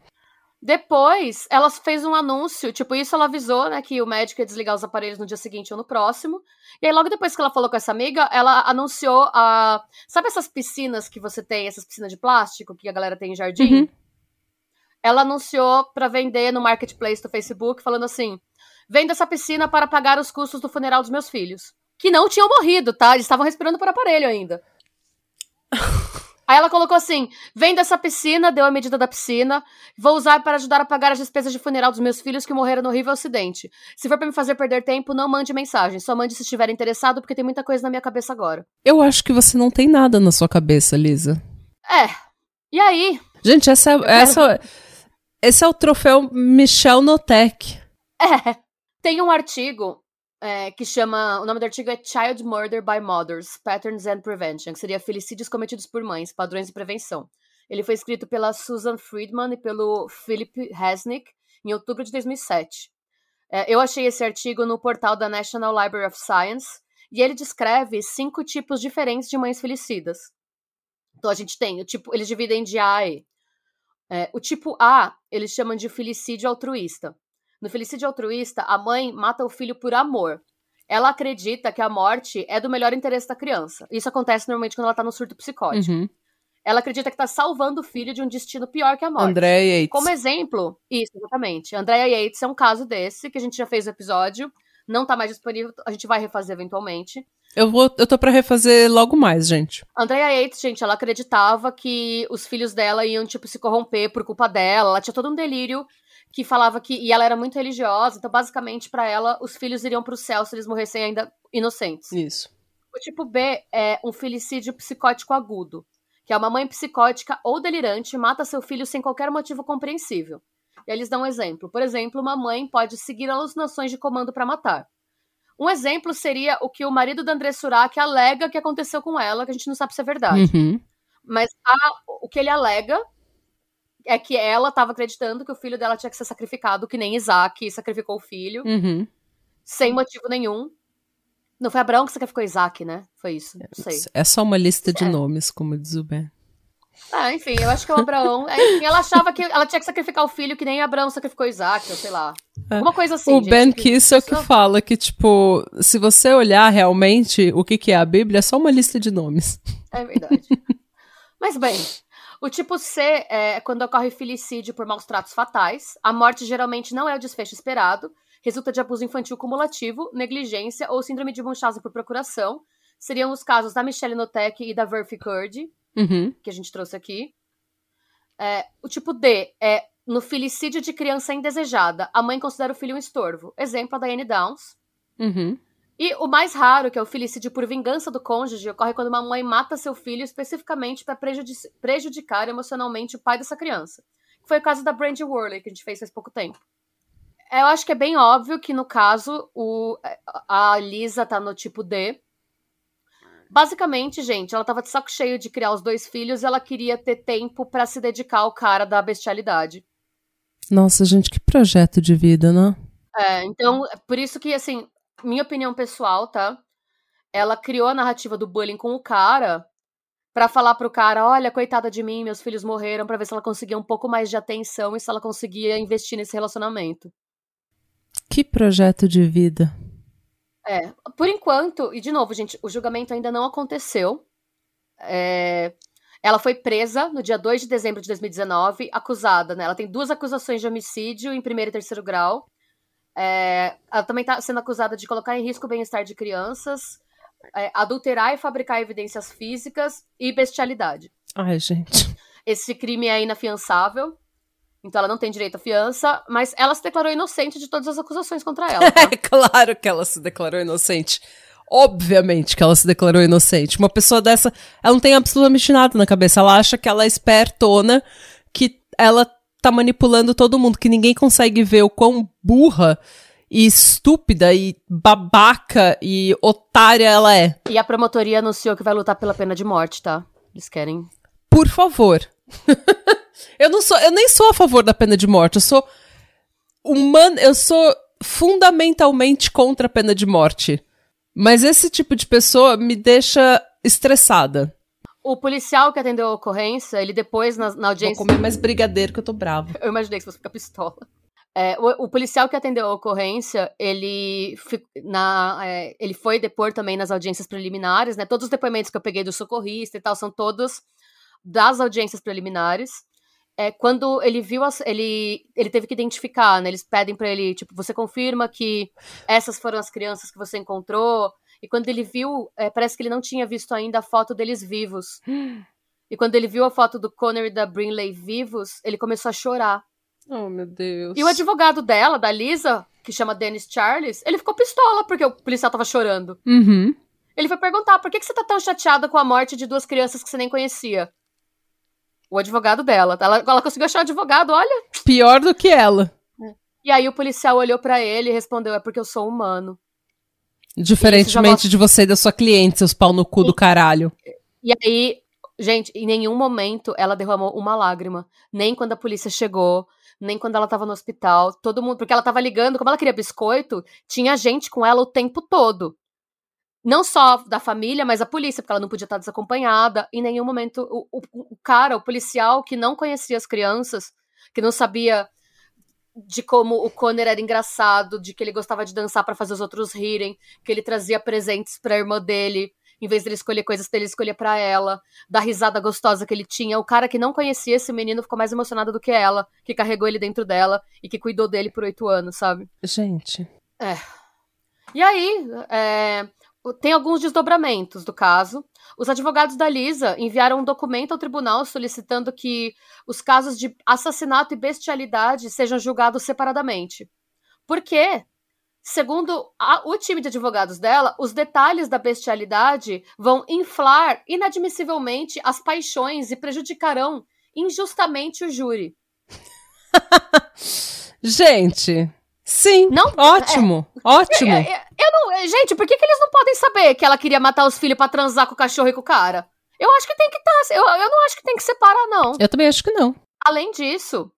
Depois, ela fez um anúncio, tipo, isso ela avisou, né, que o médico ia desligar os aparelhos no dia seguinte ou no próximo. E aí, logo depois que ela falou com essa amiga, ela anunciou a. Sabe essas piscinas que você tem, essas piscinas de plástico que a galera tem em jardim? Uhum. Ela anunciou para vender no marketplace do Facebook, falando assim: venda essa piscina para pagar os custos do funeral dos meus filhos. Que não tinham morrido, tá? Eles estavam respirando por aparelho ainda. *laughs* Aí ela colocou assim: venda essa piscina, deu a medida da piscina, vou usar para ajudar a pagar as despesas de funeral dos meus filhos que morreram no horrível acidente. Se for para me fazer perder tempo, não mande mensagem, só mande se estiver interessado, porque tem muita coisa na minha cabeça agora. Eu acho que você não tem nada na sua cabeça, Lisa. É. E aí? Gente, essa, essa, *laughs* esse é o troféu Michel Notek. É. Tem um artigo é, que chama. O nome do artigo é Child Murder by Mothers: Patterns and Prevention, que seria Felicídios Cometidos por Mães, Padrões de Prevenção. Ele foi escrito pela Susan Friedman e pelo Philip Hasnick em outubro de 2007. É, eu achei esse artigo no portal da National Library of Science e ele descreve cinco tipos diferentes de mães felicidas. Então a gente tem o tipo, eles dividem de A a E. É, o tipo A, eles chamam de felicídio altruísta. No felicídio altruísta, a mãe mata o filho por amor. Ela acredita que a morte é do melhor interesse da criança. Isso acontece normalmente quando ela tá no surto psicótico. Uhum. Ela acredita que tá salvando o filho de um destino pior que a morte. Andrea Yates. Como exemplo, isso, exatamente. Andrea Yates é um caso desse, que a gente já fez o episódio. Não tá mais disponível, a gente vai refazer eventualmente. Eu vou, eu tô para refazer logo mais, gente. Andrea Yates, gente, ela acreditava que os filhos dela iam tipo se corromper por culpa dela. Ela tinha todo um delírio que falava que. E ela era muito religiosa, então basicamente para ela os filhos iriam pro céu se eles morressem ainda inocentes. Isso. O tipo B é um felicídio psicótico agudo, que é uma mãe psicótica ou delirante mata seu filho sem qualquer motivo compreensível. E eles dão um exemplo. Por exemplo, uma mãe pode seguir alucinações de comando para matar. Um exemplo seria o que o marido da André Surak alega que aconteceu com ela, que a gente não sabe se é verdade. Uhum. Mas a, o que ele alega é que ela estava acreditando que o filho dela tinha que ser sacrificado, que nem Isaac sacrificou o filho, uhum. sem motivo nenhum. Não foi Abraão que sacrificou Isaac, né? Foi isso, não sei. É só uma lista de é. nomes, como diz o Ben. Ah, enfim, eu acho que é o Abraão. É, ela achava que ela tinha que sacrificar o filho que nem Abraão sacrificou Isaac, ou sei lá. É. Uma coisa assim. O gente, Ben Kiss é o que fala que, tipo, se você olhar realmente o que, que é a Bíblia, é só uma lista de nomes. É verdade. Mas bem, o tipo C é quando ocorre filicídio por maus tratos fatais. A morte geralmente não é o desfecho esperado, resulta de abuso infantil cumulativo, negligência ou síndrome de Munchausen por procuração. Seriam os casos da Michelle Notek e da Verfi Curdy, uhum. que a gente trouxe aqui. É, o tipo D é no filicídio de criança indesejada. A mãe considera o filho um estorvo. Exemplo, a Diane Downs. Uhum. E o mais raro, que é o felicídio por vingança do cônjuge, ocorre quando uma mãe mata seu filho especificamente para prejudici prejudicar emocionalmente o pai dessa criança. Foi o caso da Brandy Worley, que a gente fez faz pouco tempo. Eu acho que é bem óbvio que, no caso, o, a Lisa tá no tipo D. Basicamente, gente, ela tava de saco cheio de criar os dois filhos e ela queria ter tempo para se dedicar ao cara da bestialidade. Nossa, gente, que projeto de vida, né? É, então, por isso que, assim, minha opinião pessoal, tá? Ela criou a narrativa do bullying com o cara para falar pro cara, olha, coitada de mim, meus filhos morreram, para ver se ela conseguia um pouco mais de atenção e se ela conseguia investir nesse relacionamento. Que projeto de vida. É, por enquanto, e de novo, gente, o julgamento ainda não aconteceu. É, ela foi presa no dia 2 de dezembro de 2019, acusada, né? Ela tem duas acusações de homicídio em primeiro e terceiro grau é, ela também está sendo acusada de colocar em risco o bem-estar de crianças, é, adulterar e fabricar evidências físicas e bestialidade. Ai, gente. Esse crime é inafiançável, então ela não tem direito à fiança, mas ela se declarou inocente de todas as acusações contra ela. *laughs* Tá? É claro que ela se declarou inocente. Obviamente que ela se declarou inocente. Uma pessoa dessa, ela não tem absolutamente nada na cabeça. Ela acha que ela é espertona, que ela tá manipulando todo mundo, que ninguém consegue ver o quão burra e estúpida e babaca e otária ela é. E a promotoria anunciou que vai lutar pela pena de morte, tá? Eles querem. Por favor. *laughs* eu não sou, eu nem sou a favor da pena de morte. Eu sou humano, eu sou fundamentalmente contra a pena de morte. Mas esse tipo de pessoa me deixa estressada. o policial que atendeu a ocorrência, ele depois, na, na audiência. Vou comer mais brigadeiro que eu tô bravo. Eu imaginei que você fica pistola. É, o, o, policial que atendeu a ocorrência, ele, na, é, ele foi depor também nas audiências preliminares, né? Todos os depoimentos que eu peguei do socorrista e tal são todos das audiências preliminares. É, quando ele viu, as, ele, ele teve que identificar, né? Eles pedem para ele, tipo, você confirma que essas foram as crianças que você encontrou? E quando ele viu, é, parece que ele não tinha visto ainda a foto deles vivos. *gasps* E quando ele viu a foto do Connor e da Brinley vivos, ele começou a chorar. Oh, meu Deus. E o advogado dela, da Lisa, que chama Dennis Charles, ele ficou pistola porque o policial tava chorando. Uhum. Ele foi perguntar: por que, que você tá tão chateada com a morte de duas crianças que você nem conhecia? O advogado dela. Ela, ela conseguiu achar o advogado, olha. Pior do que ela. E aí o policial olhou para ele e respondeu: é porque eu sou humano. Diferentemente de você e da sua cliente, seus pau no cu e, do caralho. E aí, gente, em nenhum momento ela derramou uma lágrima. Nem quando a polícia chegou, nem quando ela tava no hospital. Todo mundo. Porque ela tava ligando, como ela queria biscoito, tinha gente com ela o tempo todo. Não só da família, mas a polícia, porque ela não podia estar desacompanhada. Em nenhum momento, o, o, o cara, o policial que não conhecia as crianças, que não sabia de como o Conner era engraçado, de que ele gostava de dançar para fazer os outros rirem, que ele trazia presentes para a irmã dele, em vez dele escolher coisas dele, escolher para ela, da risada gostosa que ele tinha. O cara que não conhecia esse menino ficou mais emocionado do que ela, que carregou ele dentro dela e que cuidou dele por oito anos, sabe? Gente. É. E aí, é, tem alguns desdobramentos do caso. Os advogados da Lisa enviaram um documento ao tribunal solicitando que os casos de assassinato e bestialidade sejam julgados separadamente. Por quê? Segundo a, o time de advogados dela, os detalhes da bestialidade vão inflar inadmissivelmente as paixões e prejudicarão injustamente o júri. *laughs* Gente, sim, não, ótimo, é, ótimo. É, é, eu não, gente, por que, que eles não podem saber que ela queria matar os filhos para transar com o cachorro e com o cara? Eu acho que tem que estar. Tá, eu, eu não acho que tem que separar, não. Eu também acho que não. Além disso,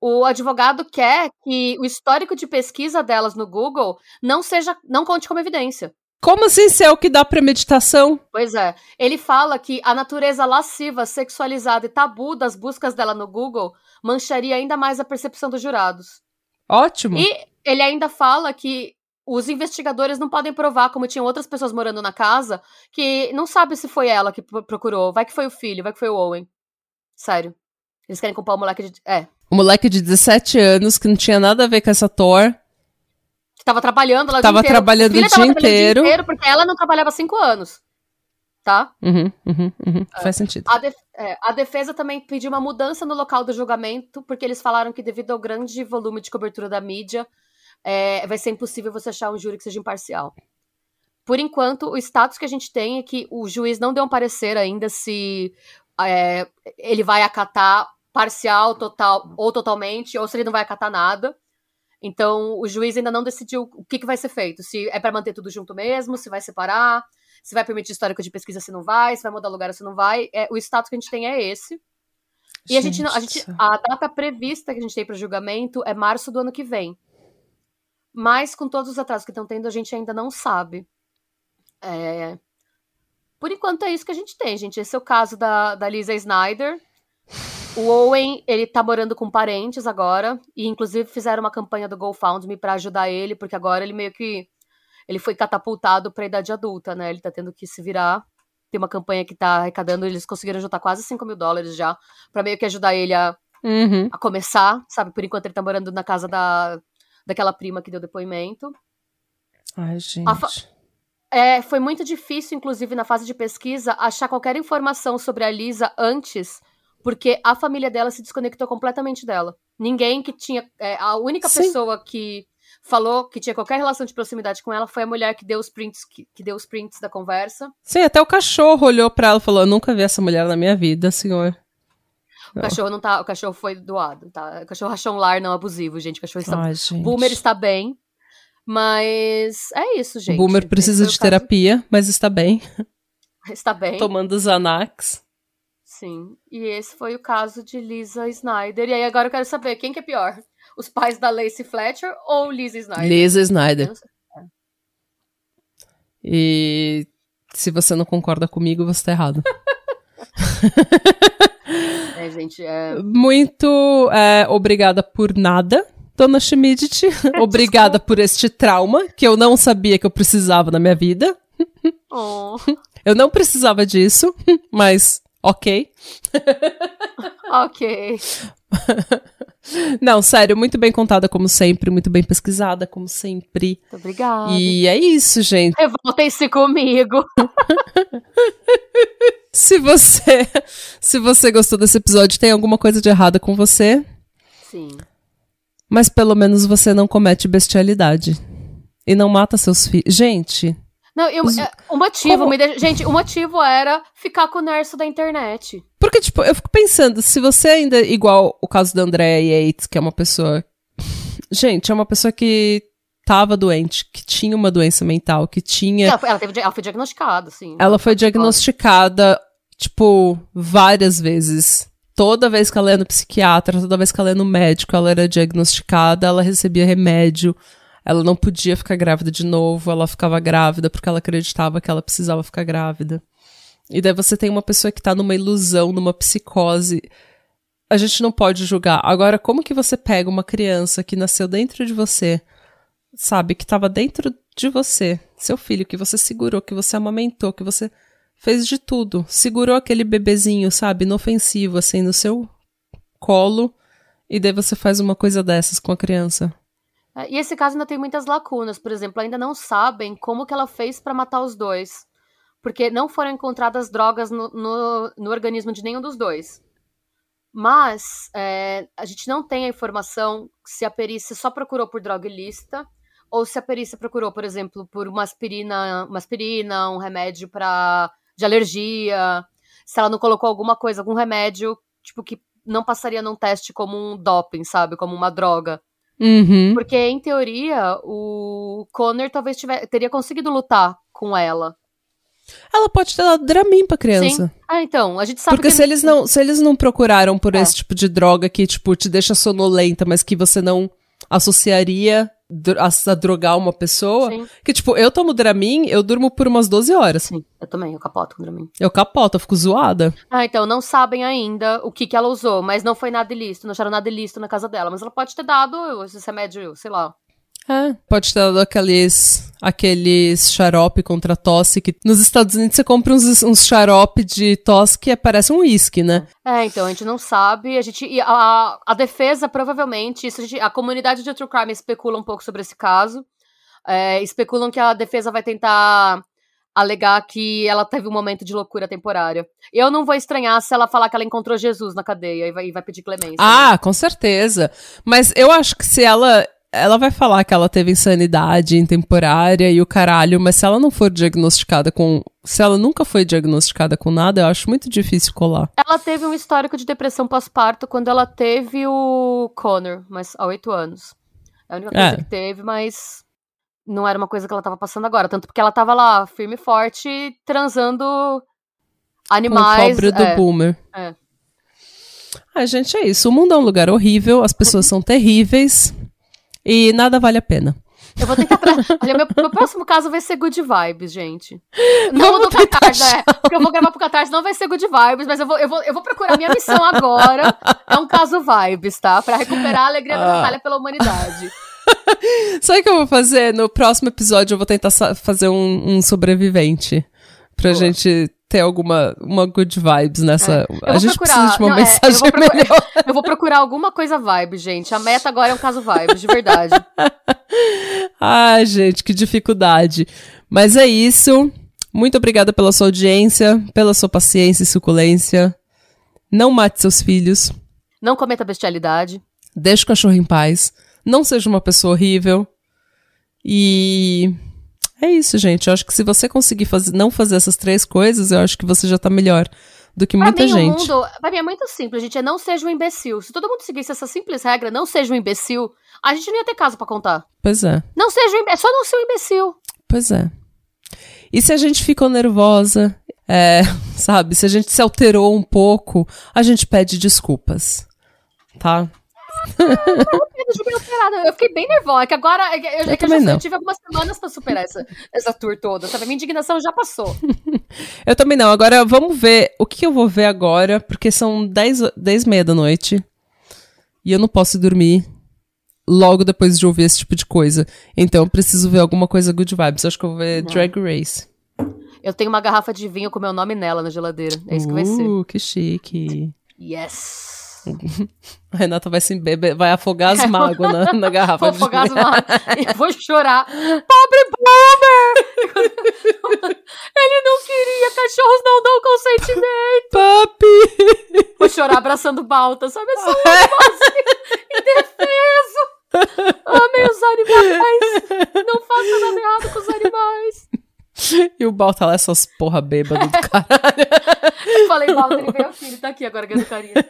o advogado quer que o histórico de pesquisa delas no Google não seja, não conte como evidência. Como assim se é o que dá premeditação? Pois é. Ele fala que a natureza lasciva, sexualizada e tabu das buscas dela no Google mancharia ainda mais a percepção dos jurados. Ótimo. E ele ainda fala que os investigadores não podem provar, como tinham outras pessoas morando na casa, que não sabe se foi ela que procurou. Vai que foi o filho, vai que foi o Owen. Sério. Eles querem culpar o moleque de. É. O moleque de 17 anos, que não tinha nada a ver com essa Thor. Que tava trabalhando lá tava o dia trabalhando o dia, tava inteiro. o dia inteiro. Porque ela não trabalhava há 5 anos. Tá? Uhum, uhum, uhum. É. Faz sentido. A, def é, a defesa também pediu uma mudança no local do julgamento, porque eles falaram que, devido ao grande volume de cobertura da mídia, é, vai ser impossível você achar um júri que seja imparcial. Por enquanto, o status que a gente tem é que o juiz não deu um parecer ainda se é, ele vai acatar parcial, total ou totalmente, ou se ele não vai acatar nada. Então, o juiz ainda não decidiu o que, que vai ser feito. Se é para manter tudo junto mesmo, se vai separar, se vai permitir histórico de pesquisa, se não vai, se vai mudar lugar, se não vai. É, o status que a gente tem é esse. E gente, a gente, a gente, a data prevista que a gente tem para julgamento é março do ano que vem. Mas com todos os atrasos que estão tendo, a gente ainda não sabe. É... Por enquanto é isso que a gente tem, gente. Esse é o caso da, da Lisa Snyder. O Owen, ele tá morando com parentes agora. E inclusive fizeram uma campanha do GoFundMe para ajudar ele, porque agora ele meio que. Ele foi catapultado pra idade adulta, né? Ele tá tendo que se virar. Tem uma campanha que tá arrecadando, eles conseguiram juntar quase 5 mil dólares já, para meio que ajudar ele a, uhum. a começar, sabe? Por enquanto ele tá morando na casa da, daquela prima que deu depoimento. Ai, gente. É, foi muito difícil, inclusive, na fase de pesquisa, achar qualquer informação sobre a Lisa antes, porque a família dela se desconectou completamente dela. Ninguém que tinha. É, a única Sim. pessoa que falou que tinha qualquer relação de proximidade com ela foi a mulher que deu os prints, que, que deu os prints da conversa. Sim, até o cachorro olhou para ela e falou: Eu nunca vi essa mulher na minha vida, senhor. O cachorro não tá. O cachorro foi doado, tá? O cachorro achou um lar não abusivo, gente. O cachorro está. Ai, gente. Boomer está bem. Mas é isso, gente. Boomer precisa de terapia, caso... mas está bem. *laughs* Está bem. Tomando Xanax. Sim. E esse foi o caso de Lisa Snyder. E aí agora eu quero saber quem que é pior? Os pais da Lacey Fletcher ou Lisa Snyder? Lisa Snyder. E se você não concorda comigo, você tá errado. *laughs* é, gente, é... Muito é, obrigada por nada, dona Schmidt. *laughs* obrigada por este trauma que eu não sabia que eu precisava na minha vida. Oh. Eu não precisava disso, mas ok. ok. *laughs* Não, sério, muito bem contada como sempre, muito bem pesquisada como sempre. Muito obrigada. E é isso, gente. Revoltem-se comigo. *laughs* se você, *laughs* se você gostou desse episódio, tem alguma coisa de errada com você? Sim. Mas pelo menos você não comete bestialidade e não mata seus filhos. Gente, não, eu, Os... É, o motivo, me deixa, gente, o motivo era ficar com o Nerso da internet. Porque, tipo, eu fico pensando, se você ainda, igual o caso da Andrea Yates, que é uma pessoa. *laughs* Gente, é uma pessoa que tava doente, que tinha uma doença mental, que tinha. Ela, ela, teve, ela foi diagnosticada, sim. Ela foi diagnosticada, tipo, várias vezes. Toda vez que ela ia no psiquiatra, toda vez que ela ia no médico, ela era diagnosticada, ela recebia remédio ela não podia ficar grávida de novo, ela ficava grávida porque ela acreditava que ela precisava ficar grávida. E daí você tem uma pessoa que tá numa ilusão, numa psicose. A gente não pode julgar. Agora, como que você pega uma criança que nasceu dentro de você, sabe, que tava dentro de você, seu filho, que você segurou, que você amamentou, que você fez de tudo, segurou aquele bebezinho, sabe, inofensivo, assim, no seu colo, e daí você faz uma coisa dessas com a criança. É, e esse caso ainda tem muitas lacunas, por exemplo, ainda não sabem como que ela fez para matar os dois, porque não foram encontradas drogas no, no, no organismo de nenhum dos dois. Mas é, a gente não tem a informação se a perícia só procurou por droga ilícita ou se a perícia procurou, por exemplo, por uma aspirina, uma aspirina um remédio para de alergia, se ela não colocou alguma coisa, algum remédio, tipo que não passaria num teste como um doping, sabe, como uma droga. Uhum. Porque, em teoria, o Connor talvez tiver, teria conseguido lutar com ela. Ela pode ter dado Dramin pra criança. Sim. Ah, então, a gente sabe Porque que... se eles não, se eles não procuraram por é. esse tipo de droga que, tipo, te deixa sonolenta, mas que você não associaria a, drogar uma pessoa. Sim. Que, tipo, eu tomo Dramin, eu durmo por umas 12 horas. Sim, eu também, eu capoto com Dramin. Eu capoto, eu fico zoada. Ah, então, não sabem ainda o que que ela usou, mas não foi nada ilícito, não acharam nada ilícito na casa dela. Mas ela pode ter dado esse remédio, sei lá, é, pode ter dado aqueles, aqueles xarope contra tosse que nos Estados Unidos você compra uns, uns xarope de tosse que parece um uísque, né? É, então a gente não sabe, a gente a, a defesa provavelmente, isso a, gente, a comunidade de true crime especula um pouco sobre esse caso, é, especulam que a defesa vai tentar alegar que ela teve um momento de loucura temporária. Eu não vou estranhar se ela falar que ela encontrou Jesus na cadeia e vai, e vai pedir clemência. Ah, né? com certeza. Mas eu acho que se ela ela vai falar que ela teve insanidade intemporária e o caralho, mas se ela não for diagnosticada com. Se ela nunca foi diagnosticada com nada, eu acho muito difícil colar. Ela teve um histórico de depressão pós-parto quando ela teve o Connor, mas há oito anos. É a única coisa é. que teve, mas não era uma coisa que ela tava passando agora. Tanto porque ela tava lá, firme e forte, transando animais. Com o pobre do é, boomer. É. Ah, gente, é isso. O mundo é um lugar horrível, as pessoas *laughs* são terríveis. E nada vale a pena. Eu vou tentar. Tra... *laughs* Olha, meu, meu, próximo caso vai ser good vibes, gente. Não do Catarse, é. Porque eu vou gravar pro Catarse, não vai ser good vibes, mas eu vou, eu vou, eu vou procurar. Minha missão agora é um caso vibes, tá? Pra recuperar a alegria da Natália pela humanidade. *laughs* Sabe o que eu vou fazer? No próximo episódio eu vou tentar fazer um, um sobrevivente. Pra Boa. gente ter alguma uma good vibes nessa. É. A gente procurar, precisa de uma não, mensagem é, eu, vou procurar, melhor. *laughs* eu vou procurar alguma coisa vibe, gente. A meta agora é um caso vibes, de verdade. *laughs* Ai, gente, que dificuldade. Mas é isso. Muito obrigada pela sua audiência, pela sua paciência e suculência. Não mate seus filhos. Não cometa bestialidade. Deixe o cachorro em paz. Não seja uma pessoa horrível. E é isso, gente. Eu acho que se você conseguir fazer, não fazer essas três coisas, eu acho que você já tá melhor do que pra muita mim, gente. O mundo, pra mim é muito simples, gente. É não seja um imbecil. Se todo mundo seguisse essa simples regra, não seja um imbecil, a gente não ia ter caso para contar. Pois é. Não seja um, é só não ser um imbecil. Pois é. E se a gente ficou nervosa, é, *laughs* sabe, se a gente se alterou um pouco, a gente pede desculpas. Tá? *laughs* eu joguei alterada. Eu fiquei bem nervosa. É que agora é eu, eu, eu, já, não. eu tive algumas semanas pra superar essa, essa tour toda, sabe? Minha indignação já passou. *laughs* eu também não. Agora vamos ver o que eu vou ver agora, porque são 10, 10 e meia da noite. E eu não posso dormir logo depois de ouvir esse tipo de coisa. Então eu preciso ver alguma coisa good vibes. Acho que eu vou ver uhum. Drag Race. Eu tenho uma garrafa de vinho com meu nome nela na geladeira. É isso uh, que vai ser. Uh, que chique. Yes. A *laughs* Renata vai se beber, vai afogar as mágoas na, na garrafa. Vou afogar as mágoas. *laughs* e vou chorar. Pobre Boomer! *laughs* Ele não queria, cachorros não dão consentimento. Papi! Vou chorar abraçando balta, sabe? Eu sou um indefeso. Amei os animais. Não faça nada errado com os animais. *laughs* E o Balta lá, essas porra bêbado do caralho. *laughs* Falei, Balta, ele veio ele tá aqui agora, ganhando carinho. *laughs*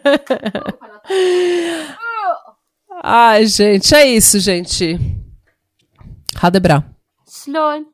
Ai, gente, é isso, gente. Radebra. Sloan.